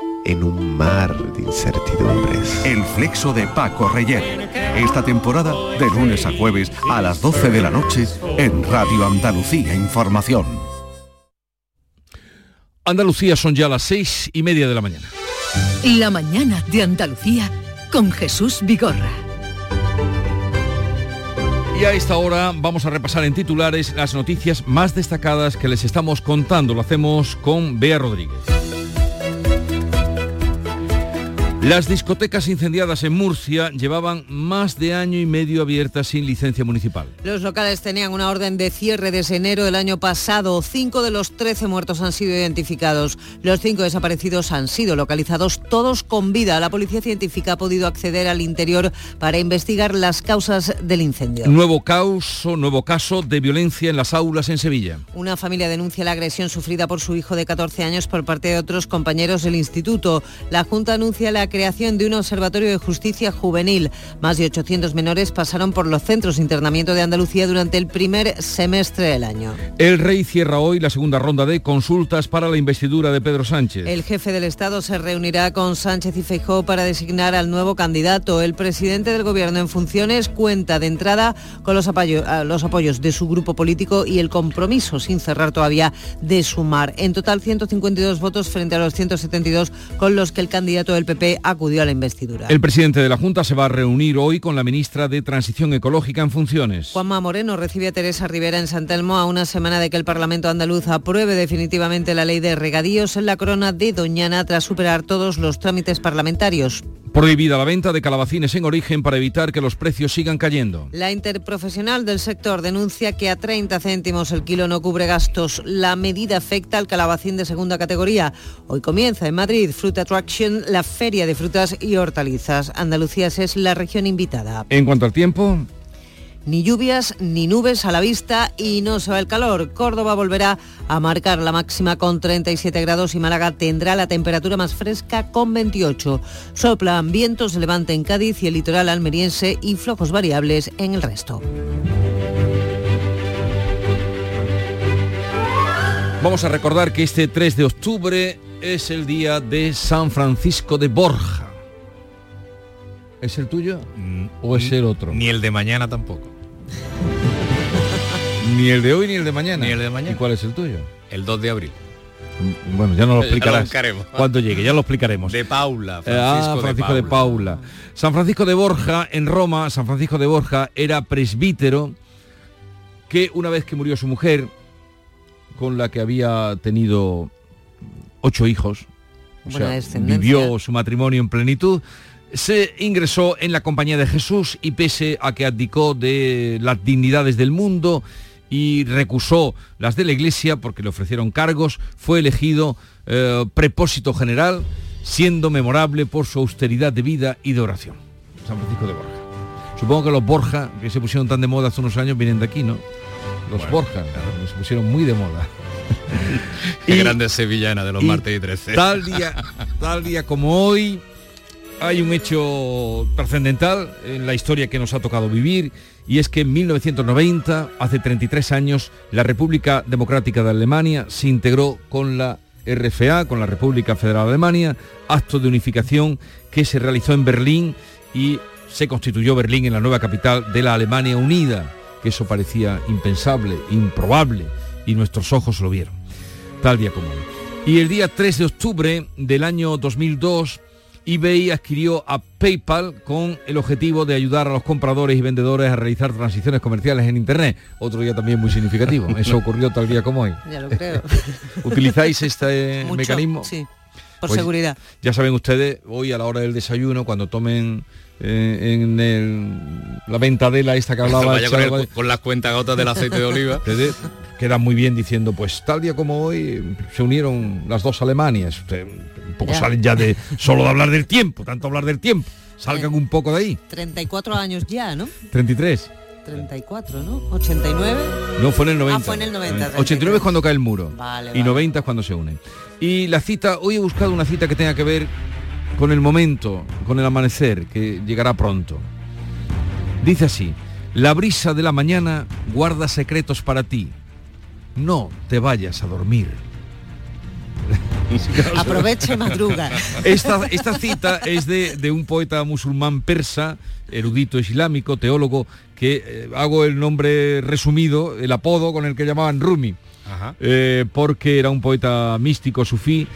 en un mar de incertidumbres. El flexo de Paco Reyer. Esta temporada de lunes a jueves a las 12 de la noche en Radio Andalucía Información. Andalucía son ya las seis y media de la mañana. La mañana de Andalucía con Jesús Vigorra. Y a esta hora vamos a repasar en titulares las noticias más destacadas que les estamos contando. Lo hacemos con Bea Rodríguez. Las discotecas incendiadas en Murcia llevaban más de año y medio abiertas sin licencia municipal. Los locales tenían una orden de cierre desde enero del año pasado. Cinco de los trece muertos han sido identificados. Los cinco desaparecidos han sido localizados todos con vida. La policía científica ha podido acceder al interior para investigar las causas del incendio. Nuevo caso, nuevo caso de violencia en las aulas en Sevilla. Una familia denuncia la agresión sufrida por su hijo de 14 años por parte de otros compañeros del instituto. La Junta anuncia la creación de un observatorio de justicia juvenil. Más de 800 menores pasaron por los centros de internamiento de Andalucía durante el primer semestre del año. El rey cierra hoy la segunda ronda de consultas para la investidura de Pedro Sánchez. El jefe del Estado se reunirá con Sánchez y Feijóo para designar al nuevo candidato. El presidente del Gobierno en funciones cuenta de entrada con los, apoyo, los apoyos de su grupo político y el compromiso, sin cerrar todavía, de sumar. En total 152 votos frente a los 172 con los que el candidato del PP acudió a la investidura. El presidente de la Junta se va a reunir hoy con la ministra de Transición Ecológica en funciones. Juanma Moreno recibe a Teresa Rivera en San Telmo a una semana de que el Parlamento andaluz apruebe definitivamente la ley de regadíos en la corona de Doñana tras superar todos los trámites parlamentarios. Prohibida la venta de calabacines en origen para evitar que los precios sigan cayendo. La interprofesional del sector denuncia que a 30 céntimos el kilo no cubre gastos. La medida afecta al calabacín de segunda categoría. Hoy comienza en Madrid Fruit Attraction, la feria de frutas y hortalizas. Andalucía es la región invitada. En cuanto al tiempo, ni lluvias ni nubes a la vista y no se va el calor. Córdoba volverá a marcar la máxima con 37 grados y Málaga tendrá la temperatura más fresca con 28. Soplan vientos levante en Cádiz y el litoral almeriense y flojos variables en el resto. Vamos a recordar que este 3 de octubre es el día de San Francisco de Borja. ¿Es el tuyo o es el otro? Ni el de mañana tampoco. Ni el de hoy ni el de mañana. Ni el de mañana. ¿Y cuál es el tuyo? El 2 de abril. Bueno, ya nos lo explicarás cuando llegue, ya lo explicaremos. De Paula, Eh, Francisco, ah, Francisco de, de Paula. San Francisco de Borja, en Roma, San Francisco de Borja era presbítero que una vez que murió su mujer, con la que había tenido ocho hijos, o sea, vivió su matrimonio en plenitud, se ingresó en la compañía de Jesús y pese a que abdicó de las dignidades del mundo y recusó las de la iglesia porque le ofrecieron cargos, fue elegido eh, prepósito general, siendo memorable por su austeridad de vida y de oración. San Francisco de Borja. Supongo que los Borja, que se pusieron tan de moda hace unos años, vienen de aquí, ¿no? Los Borja, se pusieron muy de moda. Qué grande sevillana de los y martes y 13. Tal día, tal día como hoy, hay un hecho trascendental en la historia que nos ha tocado vivir y es que en 1990, hace 33 años, la República Democrática de Alemania se integró con la RFA, con la República Federal de Alemania, acto de unificación que se realizó en Berlín y se constituyó Berlín en la nueva capital de la Alemania unida, que eso parecía impensable, improbable, y nuestros ojos lo vieron, tal día como hoy. Y el día 3 de octubre del año 2002, eBay adquirió a PayPal con el objetivo de ayudar a los compradores y vendedores a realizar transiciones comerciales en Internet. Otro día también muy significativo. Eso ocurrió tal día como hoy. Ya lo creo. ¿Utilizáis este Mucho, mecanismo? Sí, por Pues seguridad. Ya saben ustedes, hoy a la hora del desayuno, cuando tomen eh, en el, la ventadela esta que hablaba. Vaya con, el- con las cuentagotas del aceite de oliva. Queda muy bien diciendo, pues tal día como hoy se unieron las dos Alemanias. Usted, un poco Ya. salen ya de solo de hablar del tiempo, tanto hablar del tiempo. Salgan un poco de ahí. 34 años ya, ¿no? 33. 34, ¿no? 89. No, fue en el 90. Ah, fue en el 90, 89 es cuando cae el muro. Vale, y vale. 90 es cuando se unen. Y la cita, hoy he buscado una cita que tenga que ver con el momento, con el amanecer, que llegará pronto. Dice así, la brisa de la mañana guarda secretos para ti. No te vayas a dormir. Aprovecha madruga. Esta, esta cita es de, de un poeta musulmán persa, erudito islámico, teólogo, que eh, hago el nombre resumido, el apodo con el que llamaban Rumi, Ajá. eh, porque era un poeta místico sufí,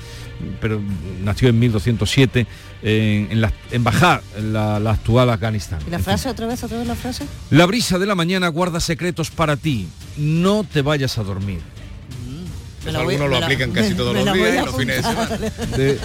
pero nació en 1207 en, en, la, en Bajá, en la, la actual Afganistán. ¿Y la frase otra vez, otra vez la frase? La brisa de la mañana guarda secretos para ti. No te vayas a dormir. Voy- algunos lo la- aplican casi me- todos me los días y los fines de semana. De,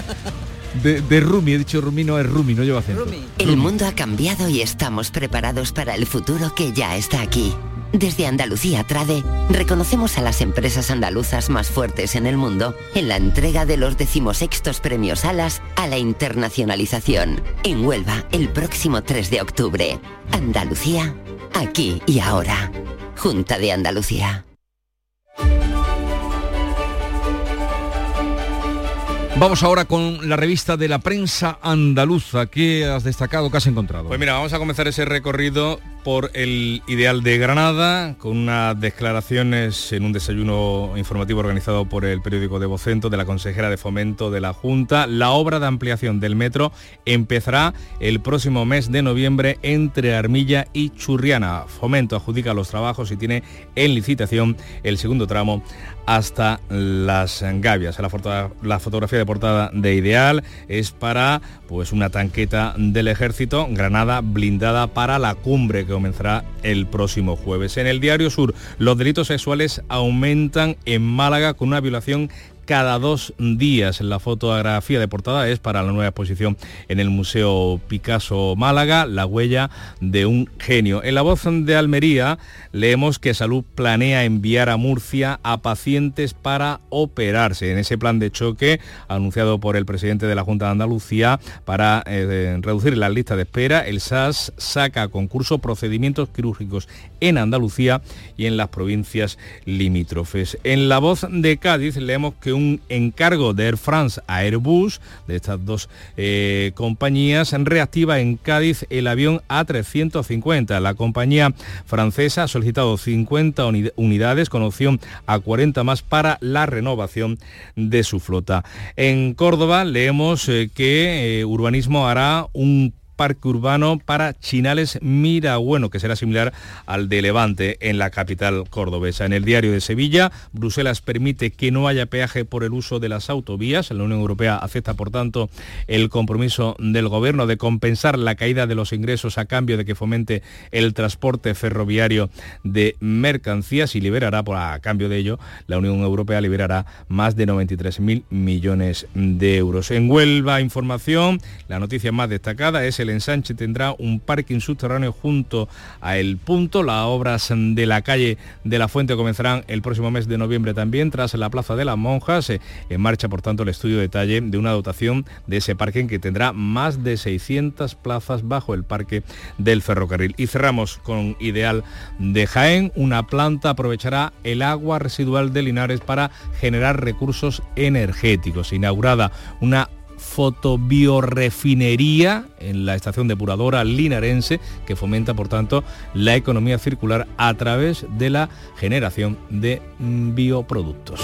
de, de Rumi, he dicho Rumi, no es Rumi, no lleva acento. El mundo ha cambiado y estamos preparados para el futuro que ya está aquí. Desde Andalucía Trade reconocemos a las empresas andaluzas más fuertes en el mundo en la entrega de los decimosextos premios Alas a la internacionalización en Huelva el próximo 3 de octubre. Andalucía, aquí y ahora. Junta de Andalucía. Vamos ahora con la revista de la prensa andaluza. ¿Qué has destacado? ¿Qué has encontrado? Pues mira, vamos a comenzar ese recorrido por el Ideal de Granada, con unas declaraciones en un desayuno informativo organizado por el periódico de Vocento de la consejera de Fomento de la Junta. La obra de ampliación del metro empezará el próximo mes de noviembre entre Armilla y Churriana. Fomento adjudica los trabajos y tiene en licitación el segundo tramo hasta las gavias. La, foto- la fotografía de portada de Ideal es para pues una tanqueta del ejército, Granada blindada para la cumbre que comenzará el próximo jueves. En el diario Sur, los delitos sexuales aumentan en Málaga con una violación cada dos días. La fotografía de portada es para la nueva exposición en el Museo Picasso Málaga, la huella de un genio. En la voz de Almería leemos que Salud planea enviar a Murcia a pacientes para operarse. En ese plan de choque anunciado por el presidente de la Junta de Andalucía para eh, reducir la lista de espera, el SAS saca a concurso procedimientos quirúrgicos en Andalucía y en las provincias limítrofes. En la voz de Cádiz leemos que un encargo de Air France a Airbus, de estas dos eh, compañías, reactiva en Cádiz el avión A350. La compañía francesa ha solicitado 50 uni- unidades con opción a 40 más para la renovación de su flota. En Córdoba leemos eh, que eh, Urbanismo hará un parque urbano para Chinales Mirabueno, que será similar al de Levante en la capital cordobesa. En el diario de Sevilla, Bruselas permite que no haya peaje por el uso de las autovías. La Unión Europea acepta, por tanto, el compromiso del gobierno de compensar la caída de los ingresos a cambio de que fomente el transporte ferroviario de mercancías y liberará, a cambio de ello, la Unión Europea liberará más de 93.000 millones de euros. En Huelva, información, la noticia más destacada es el ensanche tendrá un parking subterráneo junto a El Punto. Las obras de la calle de la Fuente comenzarán el próximo mes de noviembre también, tras la Plaza de las Monjas. Eh, En marcha, por tanto, el estudio de detalle de una dotación de ese parking que tendrá más de 600 plazas bajo el parque del ferrocarril. Y cerramos con Ideal de Jaén. Una planta aprovechará el agua residual de Linares para generar recursos energéticos. Inaugurada una fotobiorefinería en la estación depuradora linarense que fomenta por tanto la economía circular a través de la generación de mm, bioproductos.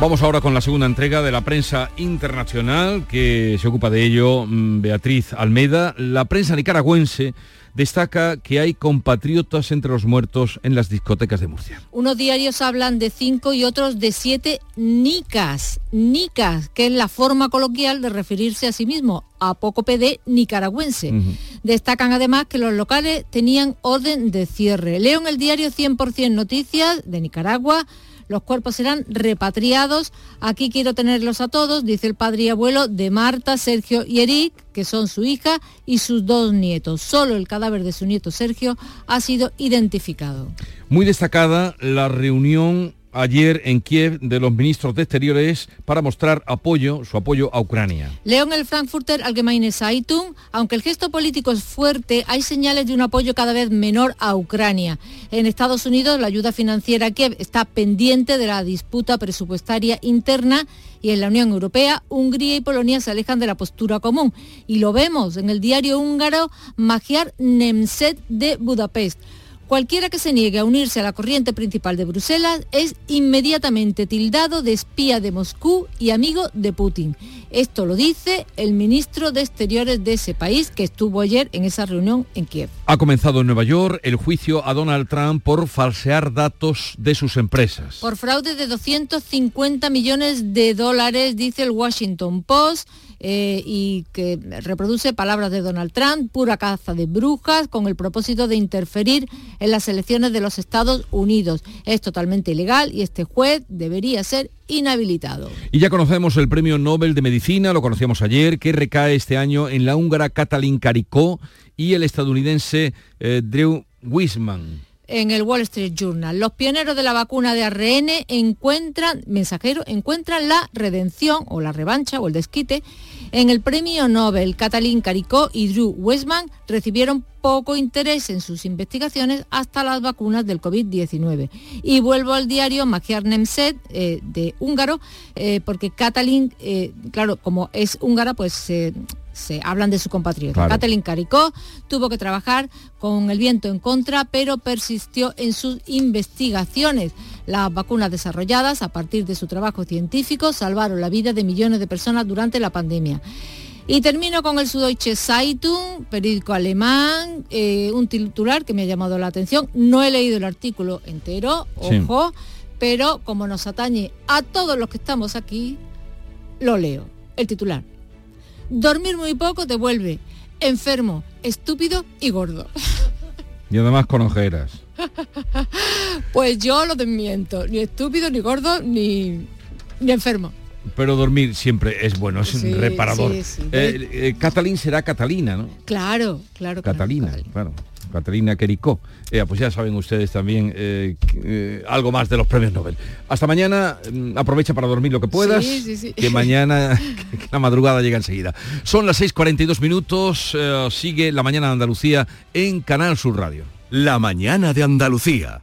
Vamos ahora con la segunda entrega de la prensa internacional que se ocupa de ello mm, Beatriz Almeida. La prensa nicaragüense destaca que hay compatriotas entre los muertos en las discotecas de Murcia. Unos diarios hablan de cinco y otros de siete nicas, nicas, que es la forma coloquial de referirse a sí mismo, a poco PD nicaragüense. Destacan además que los locales tenían orden de cierre. Leo en el diario 100% Noticias de Nicaragua Los cuerpos serán repatriados. Aquí quiero tenerlos a todos, dice el padre y abuelo de Marta, Sergio y Eric, que son su hija y sus dos nietos. Solo el cadáver de su nieto Sergio ha sido identificado. Muy destacada la reunión ayer en Kiev de los ministros de Exteriores para mostrar apoyo, su apoyo a Ucrania. Leo en el Frankfurter Allgemeine Zeitung, aunque el gesto político es fuerte, hay señales de un apoyo cada vez menor a Ucrania. En Estados Unidos la ayuda financiera a Kiev está pendiente de la disputa presupuestaria interna y en la Unión Europea, Hungría y Polonia se alejan de la postura común. Y lo vemos en el diario húngaro Magyar Nemzet de Budapest. Cualquiera que se niegue a unirse a la corriente principal de Bruselas es inmediatamente tildado de espía de Moscú y amigo de Putin. Esto lo dice el ministro de Exteriores de ese país que estuvo ayer en esa reunión en Kiev. Ha comenzado en Nueva York el juicio a Donald Trump por falsear datos de sus empresas. Por fraude de 250 millones de dólares, dice el Washington Post. Eh, y que reproduce palabras de Donald Trump, pura caza de brujas, con el propósito de interferir en las elecciones de los Estados Unidos. Es totalmente ilegal y este juez debería ser inhabilitado. Y ya conocemos el Premio Nobel de Medicina, lo conocíamos ayer, que recae este año en la húngara Katalin Karikó y el estadounidense eh, Drew Wisman en el Wall Street Journal. Los pioneros de la vacuna de ARN encuentran, mensajero, encuentran la redención o la revancha o el desquite en el premio Nobel. Katalin Karikó y Drew Westman recibieron poco interés en sus investigaciones hasta las vacunas del COVID-19. Y vuelvo al diario Magyar Nemzet eh, de húngaro, eh, porque Katalin, eh, claro, como es húngara, pues se hablan de su compatriota. Katalin Karikó tuvo que trabajar con el viento en contra, pero persistió en sus investigaciones. Las vacunas desarrolladas a partir de su trabajo científico salvaron la vida de millones de personas durante la pandemia. Y termino con el Süddeutsche Zeitung, periódico alemán, eh, un titular que me ha llamado la atención. No he leído el artículo entero, ojo, pero como nos atañe a todos los que estamos aquí, lo leo. El titular. Dormir muy poco te vuelve enfermo, estúpido y gordo. Y además con ojeras. pues yo lo desmiento. Ni estúpido, ni gordo, ni, ni enfermo. Pero dormir siempre es bueno, es un reparador. Eh, eh, Catalín será Catalina, ¿no? Claro, claro. Catalina, claro. Catalina Quericó. Eh, pues ya saben ustedes también eh, eh, algo más de los premios Nobel. Hasta mañana, mm, aprovecha para dormir lo que puedas, que mañana, que la madrugada llega enseguida. Son las 6.42 minutos, sigue la mañana de Andalucía en Canal Sur Radio. La mañana de Andalucía.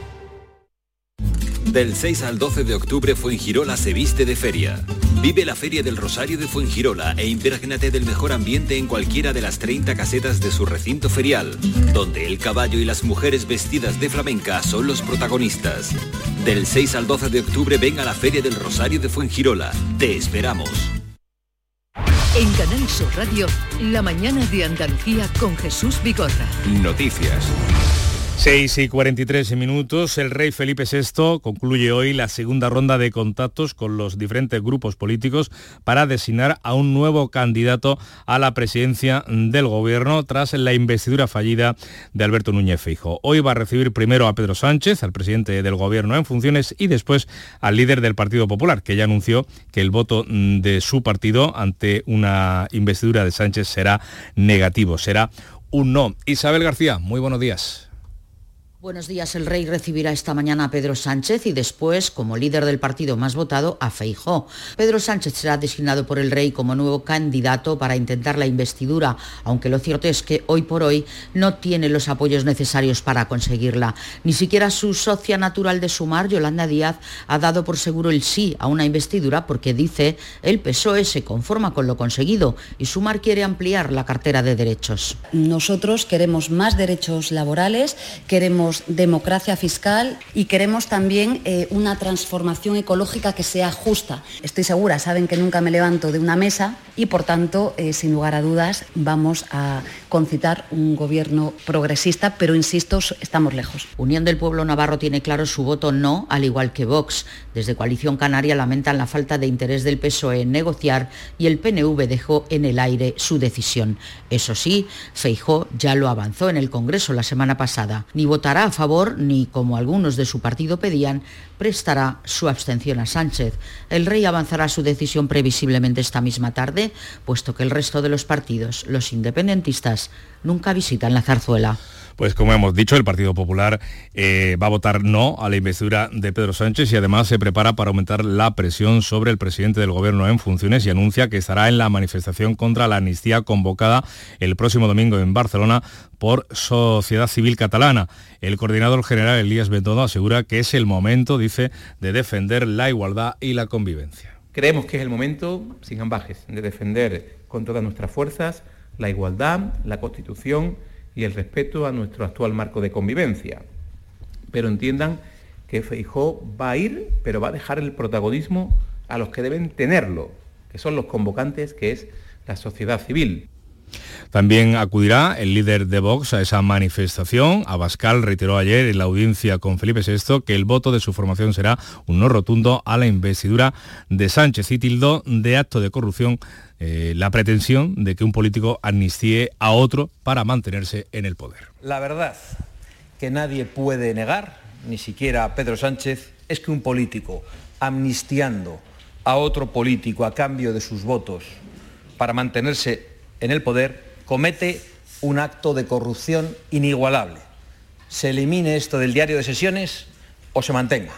Del 6 al 12 de octubre Fuengirola se viste de feria. Vive la Feria del Rosario de Fuengirola e imprégnate del mejor ambiente en cualquiera de las 30 casetas de su recinto ferial, donde el caballo y las mujeres vestidas de flamenca son los protagonistas. Del 6 al 12 de octubre ven a la Feria del Rosario de Fuengirola. Te esperamos. En Canal Sur Radio, la mañana de Andalucía con Jesús Bigorra. Noticias. 6 y 43 minutos, el rey Felipe VI concluye hoy la segunda ronda de contactos con los diferentes grupos políticos para designar a un nuevo candidato a la presidencia del gobierno tras la investidura fallida de Alberto Núñez Feijo. Hoy va a recibir primero a Pedro Sánchez, al presidente del gobierno en funciones, y después al líder del Partido Popular, que ya anunció que el voto de su partido ante una investidura de Sánchez será negativo, será un no. Isabel García, muy buenos días. Buenos días. El rey recibirá esta mañana a Pedro Sánchez y después, como líder del partido más votado, a Feijó. Pedro Sánchez será designado por el rey como nuevo candidato para intentar la investidura, aunque lo cierto es que hoy por hoy no tiene los apoyos necesarios para conseguirla. Ni siquiera su socia natural de Sumar, Yolanda Díaz, ha dado por seguro el sí a una investidura porque dice el PSOE se conforma con lo conseguido y Sumar quiere ampliar la cartera de derechos. Nosotros queremos más derechos laborales, queremos democracia fiscal y queremos también eh, una transformación ecológica que sea justa. Estoy segura, saben que nunca me levanto de una mesa y por tanto, eh, sin lugar a dudas, vamos a concitar un gobierno progresista, pero insisto, estamos lejos. Unión del Pueblo Navarro tiene claro su voto no, al igual que Vox. Desde Coalición Canaria lamentan la falta de interés del PSOE en negociar y el PNV dejó en el aire su decisión. Eso sí, Feijó ya lo avanzó en el Congreso la semana pasada. Ni votará a favor ni, como algunos de su partido pedían, prestará su abstención a Sánchez. El rey avanzará su decisión previsiblemente esta misma tarde, puesto que el resto de los partidos, los independentistas, nunca visitan la zarzuela. Pues como hemos dicho, el Partido Popular eh, va a votar no a la investidura de Pedro Sánchez y además se prepara para aumentar la presión sobre el presidente del gobierno en funciones y anuncia que estará en la manifestación contra la amnistía convocada el próximo domingo en Barcelona por Sociedad Civil Catalana. El coordinador general Elías Bendodo asegura que es el momento, dice, de defender la igualdad y la convivencia. Creemos que es el momento, sin ambajes, de defender con todas nuestras fuerzas la igualdad, la Constitución, y el respeto a nuestro actual marco de convivencia. Pero entiendan que Feijó va a ir, pero va a dejar el protagonismo a los que deben tenerlo, que son los convocantes, que es la sociedad civil. También acudirá el líder de Vox a esa manifestación. Abascal reiteró ayer en la audiencia con Felipe VI que el voto de su formación será un no rotundo a la investidura de Sánchez y tildó de acto de corrupción eh, la pretensión de que un político amnistíe a otro para mantenerse en el poder. La verdad que nadie puede negar, ni siquiera Pedro Sánchez, es que un político amnistiando a otro político a cambio de sus votos para mantenerse en el poder comete un acto de corrupción inigualable. Se elimine esto del diario de sesiones o se mantenga.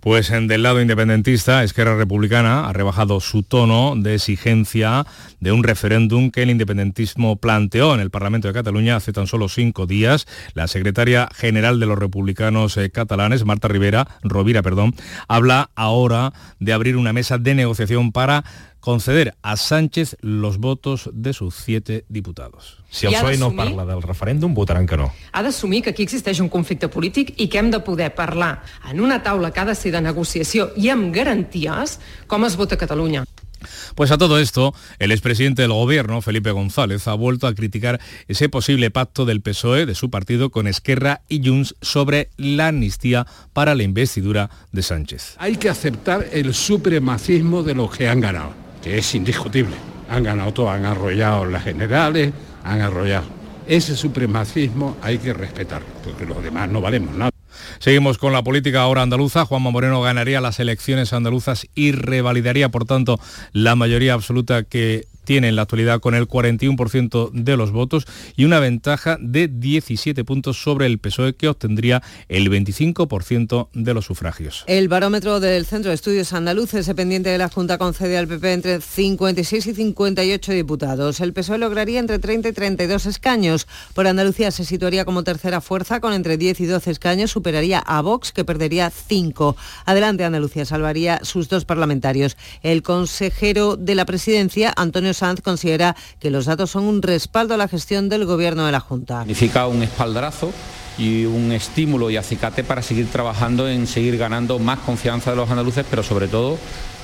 Pues en del lado independentista, Esquerra Republicana ha rebajado su tono de exigencia de un referéndum que el independentismo planteó en el Parlamento de Cataluña hace tan solo cinco días. La secretaria general de los republicanos eh, catalanes, Marta Rivera, Rovira, perdón, habla ahora de abrir una mesa de negociación para conceder a Sánchez los votos de sus siete diputados. Si el PSOE no parla del referèndum, votaran que no. Ha d'assumir que aquí existeix un conflicte polític i que hem de poder parlar en una taula que ha de ser de negociació i amb garanties com es vota Catalunya. Pues a todo esto, el expresidente del gobierno, Felipe González, ha vuelto a criticar ese posible pacto del PSOE, de su partido, con Esquerra y Junts sobre la amnistía para la investidura de Sánchez. Hay que aceptar el supremacismo de los que han ganado que es indiscutible. Han ganado todo, han arrollado las generales, han arrollado. Ese supremacismo hay que respetarlo, porque los demás no valemos nada. Seguimos con la política ahora andaluza. Juanma Moreno ganaría las elecciones andaluzas y revalidaría, por tanto, la mayoría absoluta que tiene en la actualidad con el 41% de los votos y una ventaja de 17 puntos sobre el PSOE que obtendría el 25% de los sufragios. El barómetro del Centro de Estudios Andaluces pendiente de la Junta concede al PP entre 56 y 58 diputados. El PSOE lograría entre 30 y 32 escaños. Por Andalucía se situaría como tercera fuerza con entre 10 y 12 escaños, superaría a Vox que perdería 5. Adelante Andalucía salvaría sus dos parlamentarios. El consejero de la presidencia, Antonio Sanz considera que los datos son un respaldo a la gestión del gobierno de la Junta. Significa un espaldarazo y un estímulo y acicate para seguir trabajando en seguir ganando más confianza de los andaluces, pero sobre todo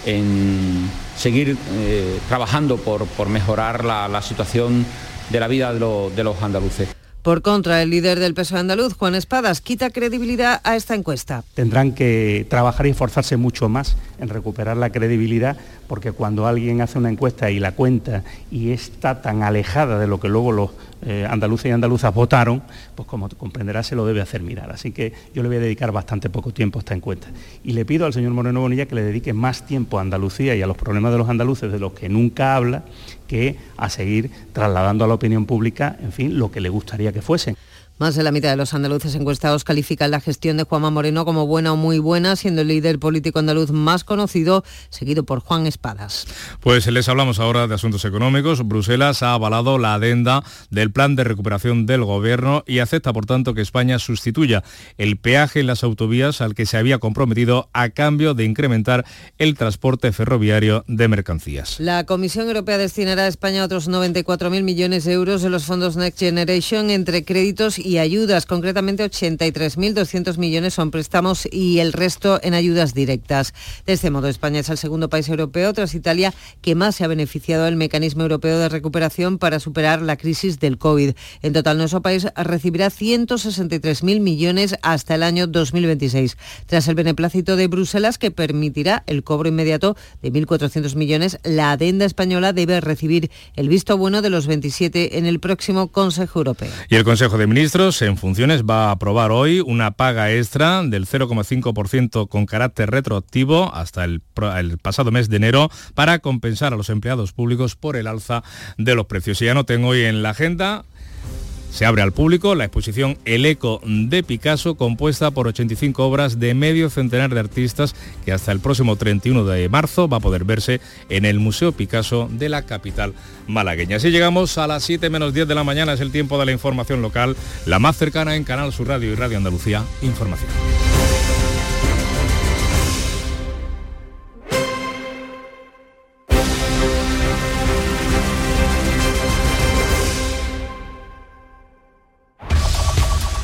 en seguir eh, trabajando por, mejorar la, situación de la vida de los andaluces. Por contra, el líder del peso andaluz, Juan Espadas, quita credibilidad a esta encuesta. Tendrán que trabajar y esforzarse mucho más en recuperar la credibilidad, porque cuando alguien hace una encuesta y la cuenta y está tan alejada de lo que luego los eh, andaluces y andaluzas votaron, pues como comprenderá se lo debe hacer mirar. Así que yo le voy a dedicar bastante poco tiempo a esta encuesta. Y le pido al señor Moreno Bonilla que le dedique más tiempo a Andalucía y a los problemas de los andaluces de los que nunca habla que a seguir trasladando a la opinión pública, en fin, lo que le gustaría que fuesen. Más de la mitad de los andaluces encuestados califican la gestión de Juanma Moreno como buena o muy buena, siendo el líder político andaluz más conocido, seguido por Juan Espadas. Pues les hablamos ahora de asuntos económicos. Bruselas ha avalado la adenda del plan de recuperación del gobierno y acepta, por tanto, que España sustituya el peaje en las autovías al que se había comprometido a cambio de incrementar el transporte ferroviario de mercancías. La Comisión Europea destinará a España otros 94.000 millones de euros de los fondos Next Generation entre créditos y ayudas, concretamente 83.200 millones son préstamos y el resto en ayudas directas. De este modo, España es el segundo país europeo, tras Italia, que más se ha beneficiado del mecanismo europeo de recuperación para superar la crisis del COVID. En total, nuestro país recibirá 163.000 millones hasta el año 2026, tras el beneplácito de Bruselas que permitirá el cobro inmediato de 1.400 millones. La adenda española debe recibir el visto bueno de los 27 en el próximo Consejo Europeo. Y el Consejo de Ministros en funciones va a aprobar hoy una paga extra del 0,5% con carácter retroactivo hasta el, el, pasado mes de enero para compensar a los empleados públicos por el alza de los precios. Y ya no tengo hoy en la agenda se abre al público la exposición El Eco de Picasso, compuesta por 85 obras de medio centenar de artistas que hasta el próximo 31 de marzo va a poder verse en el Museo Picasso de la capital malagueña. Así llegamos a las 7 menos 10 de la mañana, es el tiempo de la información local, la más cercana en Canal Sur Radio y Radio Andalucía, Información.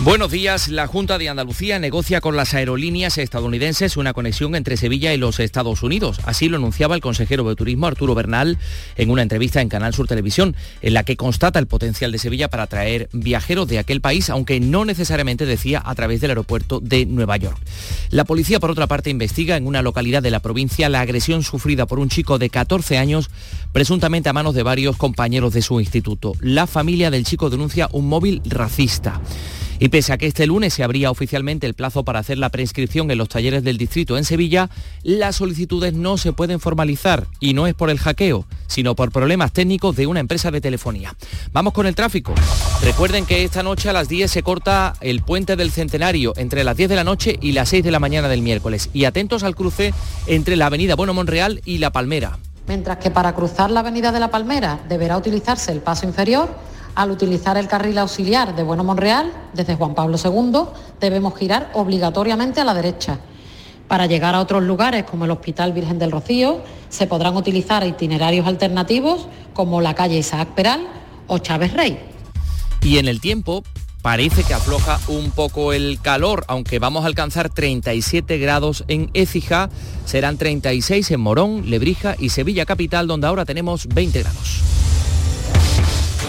Buenos días. La Junta de Andalucía negocia con las aerolíneas estadounidenses una conexión entre Sevilla y los Estados Unidos. Así lo anunciaba el consejero de Turismo Arturo Bernal en una entrevista en Canal Sur Televisión, en la que constata el potencial de Sevilla para atraer viajeros de aquel país, aunque no necesariamente decía a través del aeropuerto de Nueva York. La policía, por otra parte, investiga en una localidad de la provincia la agresión sufrida por un chico de 14 años, presuntamente a manos de varios compañeros de su instituto. La familia del chico denuncia un móvil racista. Y pese a que este lunes se abría oficialmente el plazo para hacer la prescripción en los talleres del distrito en Sevilla, las solicitudes no se pueden formalizar y no es por el hackeo, sino por problemas técnicos de una empresa de telefonía. Vamos con el tráfico. Recuerden que esta noche a las 10 se corta el puente del Centenario entre las 10 de la noche y las 6 de la mañana del miércoles. Y atentos al cruce entre la avenida Bueno Monreal y La Palmera. Mientras que para cruzar la avenida de La Palmera deberá utilizarse el paso inferior, al utilizar el carril auxiliar de Bueno Monreal, desde Juan Pablo II, debemos girar obligatoriamente a la derecha. Para llegar a otros lugares como el Hospital Virgen del Rocío, se podrán utilizar itinerarios alternativos como la calle Isaac Peral o Chávez Rey. Y en el tiempo, parece que afloja un poco el calor, aunque vamos a alcanzar 37 grados en Écija, serán 36 en Morón, Lebrija y Sevilla Capital, donde ahora tenemos 20 grados.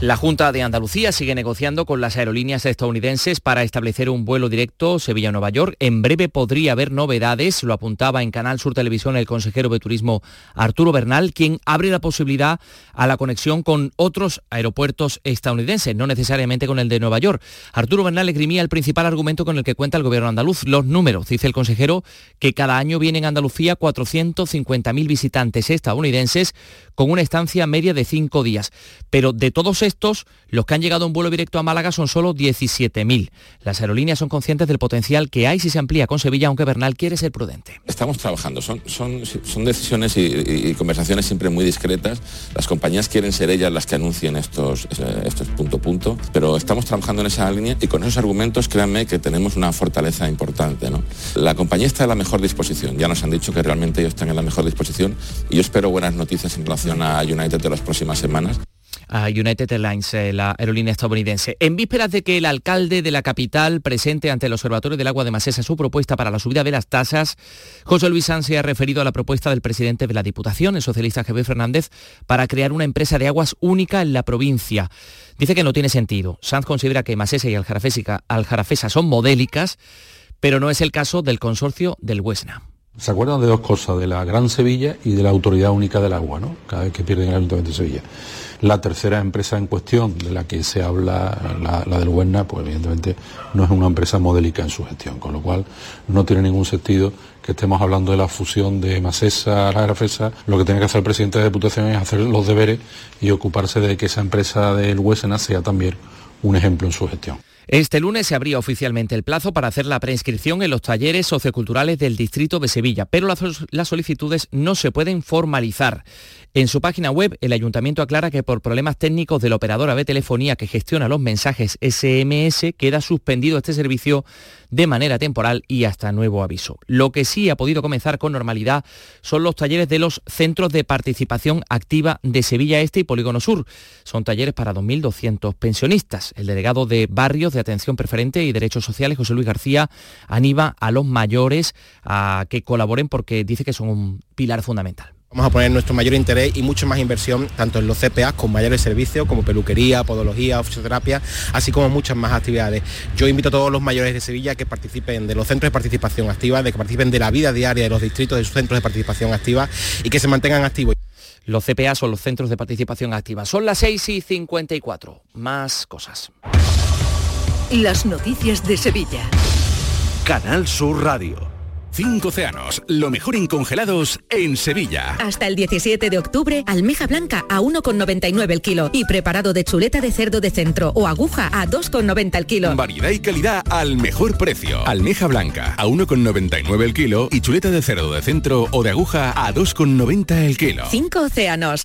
La Junta de Andalucía sigue negociando con las aerolíneas estadounidenses para establecer un vuelo directo Sevilla-Nueva York. En breve podría haber novedades, lo apuntaba en Canal Sur Televisión el consejero de Turismo Arturo Bernal, quien abre la posibilidad a la conexión con otros aeropuertos estadounidenses, no necesariamente con el de Nueva York. Arturo Bernal esgrimía el principal argumento con el que cuenta el gobierno andaluz, los números. Dice el consejero que cada año vienen a Andalucía 450.000 visitantes estadounidenses con una estancia media de cinco días. Pero de todos estos, los que han llegado en vuelo directo a Málaga son solo 17.000. Las aerolíneas son conscientes del potencial que hay si se amplía con Sevilla, aunque Bernal quiere ser prudente. Estamos trabajando, son, son, son decisiones y, y, conversaciones siempre muy discretas. Las compañías quieren ser ellas las que anuncien estos, estos punto punto, pero estamos trabajando en esa línea y con esos argumentos créanme que tenemos una fortaleza importante. ¿no? La compañía está en la mejor disposición, ya nos han dicho que realmente ellos están en la mejor disposición y yo espero buenas noticias en relación a United de las próximas semanas a United Airlines, eh, la aerolínea estadounidense. En vísperas de que el alcalde de la capital presente ante el Observatorio del Agua de Masesa su propuesta para la subida de las tasas, José Luis Sanz se ha referido a la propuesta del presidente de la Diputación, el socialista Javier Fernández, para crear una empresa de aguas única en la provincia. Dice que no tiene sentido. Sanz considera que Masesa y Aljarafesa son modélicas, pero no es el caso del consorcio del Huesna. ¿Se acuerdan de dos cosas? De la Gran Sevilla y de la Autoridad Única del Agua, ¿no? Cada vez que pierden el Ayuntamiento de Sevilla. La tercera empresa en cuestión de la que se habla, la, del Huerna, pues evidentemente no es una empresa modélica en su gestión, con lo cual no tiene ningún sentido que estemos hablando de la fusión de Masesa a la Grafesa, lo que tiene que hacer el presidente de Diputación es hacer los deberes y ocuparse de que esa empresa del Huesena sea también un ejemplo en su gestión. Este lunes se abría oficialmente el plazo para hacer la preinscripción en los talleres socioculturales del Distrito de Sevilla, pero las, solicitudes no se pueden formalizar. En su página web, el ayuntamiento aclara que por problemas técnicos de la operadora telefonía que gestiona los mensajes SMS, queda suspendido este servicio de manera temporal y hasta nuevo aviso. Lo que sí ha podido comenzar con normalidad son los talleres de los Centros de Participación Activa de Sevilla Este y Polígono Sur. Son talleres para 2.200 pensionistas. El delegado de Barrios de Atención Preferente y Derechos Sociales, José Luis García, anima a los mayores a que colaboren porque dice que son un pilar fundamental. Vamos a poner nuestro mayor interés y mucho más inversión tanto en los CPA con mayores servicios como peluquería, podología, fisioterapia, así como muchas más actividades. Yo invito a todos los mayores de Sevilla que participen de los centros de participación activa, de que participen de la vida diaria de los distritos de sus centros de participación activa y que se mantengan activos. Los CPA son los centros de participación activa. Son las 6 y 54. Más cosas. Las noticias de Sevilla. Canal Sur Radio. Cinco océanos, lo mejor en congelados en Sevilla. Hasta el 17 de octubre, almeja blanca a 1,99 el kilo y preparado de chuleta de cerdo de centro o aguja a 2,90 el kilo. Variedad y calidad al mejor precio. Almeja blanca a 1,99 el kilo y chuleta de cerdo de centro o de aguja a 2,90 el kilo. Cinco océanos,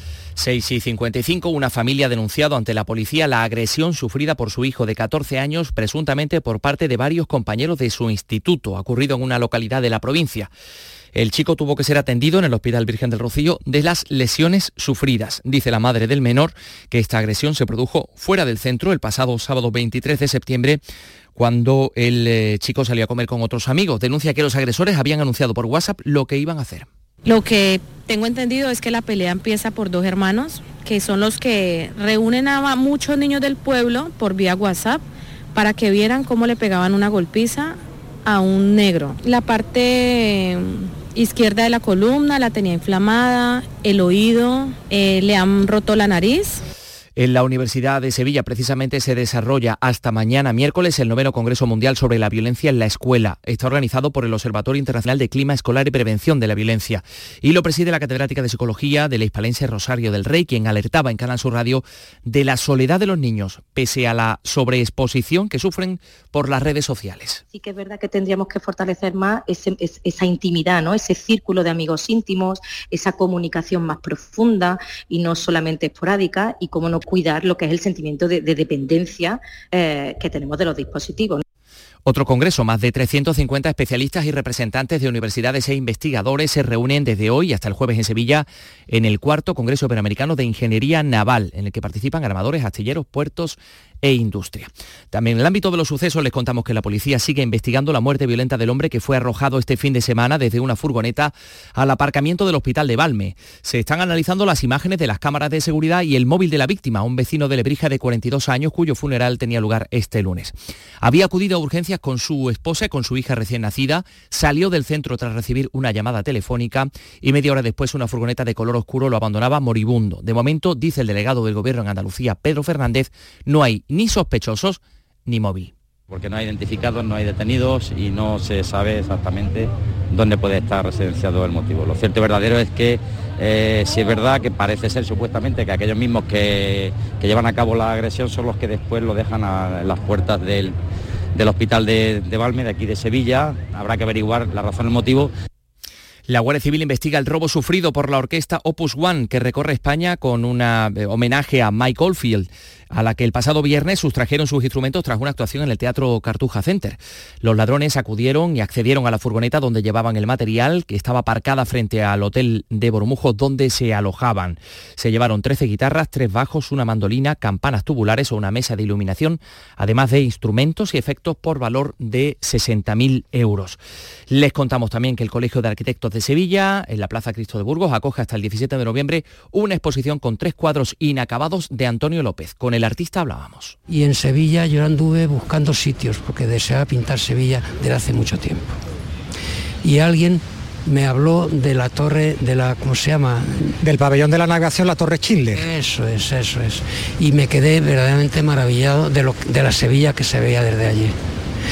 6 y 55, una familia ha denunciado ante la policía la agresión sufrida por su hijo de 14 años, presuntamente por parte de varios compañeros de su instituto, ocurrido en una localidad de la provincia. El chico tuvo que ser atendido en el Hospital Virgen del Rocío de las lesiones sufridas. Dice la madre del menor que esta agresión se produjo fuera del centro el pasado sábado 23 de septiembre cuando el eh, chico salió a comer con otros amigos. Denuncia que los agresores habían anunciado por WhatsApp lo que iban a hacer. Lo que tengo entendido es que la pelea empieza por dos hermanos, que son los que reúnen a muchos niños del pueblo por vía WhatsApp para que vieran cómo le pegaban una golpiza a un negro. La parte izquierda de la columna la tenía inflamada, el oído, eh, le han roto la nariz. En la Universidad de Sevilla precisamente se desarrolla hasta mañana miércoles el noveno Congreso Mundial sobre la Violencia en la Escuela. Está organizado por el Observatorio Internacional de Clima Escolar y Prevención de la Violencia. Y lo preside la catedrática de Psicología de la Hispalense Rosario del Rey, quien alertaba en Canal Sur Radio de la soledad de los niños, pese a la sobreexposición que sufren por las redes sociales. Sí que es verdad que tendríamos que fortalecer más esa intimidad, ¿no? ese círculo de amigos íntimos, esa comunicación más profunda y no solamente esporádica, y como no cuidar lo que es el sentimiento de, dependencia eh, que tenemos de los dispositivos. Otro congreso, más de 350 especialistas y representantes de universidades e investigadores se reúnen desde hoy hasta el jueves en Sevilla en el cuarto Congreso Iberoamericano de Ingeniería Naval, en el que participan armadores, astilleros, puertos e industria. También en el ámbito de los sucesos les contamos que la policía sigue investigando la muerte violenta del hombre que fue arrojado este fin de semana desde una furgoneta al aparcamiento del hospital de Valme. Se están analizando las imágenes de las cámaras de seguridad y el móvil de la víctima, un vecino de Lebrija de 42 años cuyo funeral tenía lugar este lunes. Había acudido a urgencias con su esposa y con su hija recién nacida, salió del centro tras recibir una llamada telefónica y media hora después una furgoneta de color oscuro lo abandonaba moribundo. De momento, dice el delegado del gobierno en Andalucía, Pedro Fernández, no hay ni sospechosos ni móvil. Porque no hay identificados, no hay detenidos y no se sabe exactamente dónde puede estar residenciado el motivo. Lo cierto y verdadero es que eh, si es verdad que parece ser supuestamente que aquellos mismos que, llevan a cabo la agresión son los que después lo dejan a, las puertas del, hospital de, de Valme, de aquí de Sevilla. Habrá que averiguar la razón, el motivo. La Guardia Civil investiga el robo sufrido por la orquesta Opus One que recorre España con un eh, homenaje a Mike Oldfield. A la que el pasado viernes sustrajeron sus instrumentos tras una actuación en el Teatro Cartuja Center. Los ladrones acudieron y accedieron a la furgoneta donde llevaban el material, que estaba aparcada frente al hotel de Bormujo donde se alojaban. Se llevaron 13 guitarras, tres bajos, una mandolina, campanas tubulares o una mesa de iluminación, además de instrumentos y efectos por valor de 60.000 euros. Les contamos también que el Colegio de Arquitectos de Sevilla, en la Plaza Cristo de Burgos, acoge hasta el 17 de noviembre una exposición con tres cuadros inacabados de Antonio López. Con el artista hablábamos. Y en Sevilla yo anduve buscando sitios porque deseaba pintar Sevilla desde hace mucho tiempo. Y alguien me habló de la torre, de la, ¿cómo se llama? Del pabellón de la navegación, la torre Schindler. Eso es, eso es. Y me quedé verdaderamente maravillado de, lo, de la Sevilla que se veía desde allí.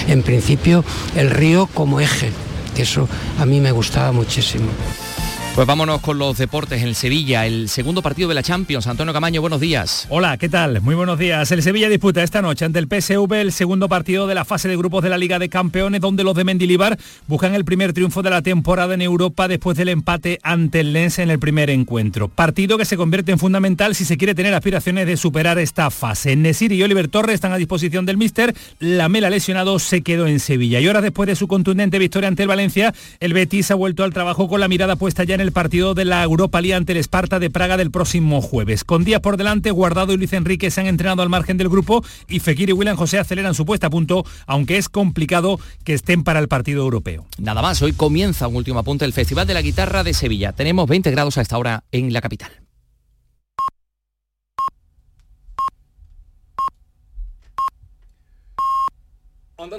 En principio, el río como eje, que eso a mí me gustaba muchísimo. Pues vámonos con los deportes en Sevilla, el segundo partido de la Champions. Antonio Camaño, buenos días. Hola, ¿qué tal? Muy buenos días. El Sevilla disputa esta noche ante el PSV el segundo partido de la fase de grupos de la Liga de Campeones, donde los de Mendilibar buscan el primer triunfo de la temporada en Europa después del empate ante el Lens en el primer encuentro. Partido que se convierte en fundamental si se quiere tener aspiraciones de superar esta fase. Nesir y Oliver Torres están a disposición del míster. La Mela lesionado se quedó en Sevilla. Y horas después de su contundente victoria ante el Valencia, el Betis ha vuelto al trabajo con la mirada puesta ya en el partido de la Europa League ante el Esparta de Praga del próximo jueves. Con días por delante, Guardado y Luis Enrique se han entrenado al margen del grupo y Fekir y William José aceleran su puesta a punto, aunque es complicado que estén para el partido europeo. Nada más, hoy comienza un último apunte el Festival de la Guitarra de Sevilla. Tenemos 20 grados a esta hora en la capital.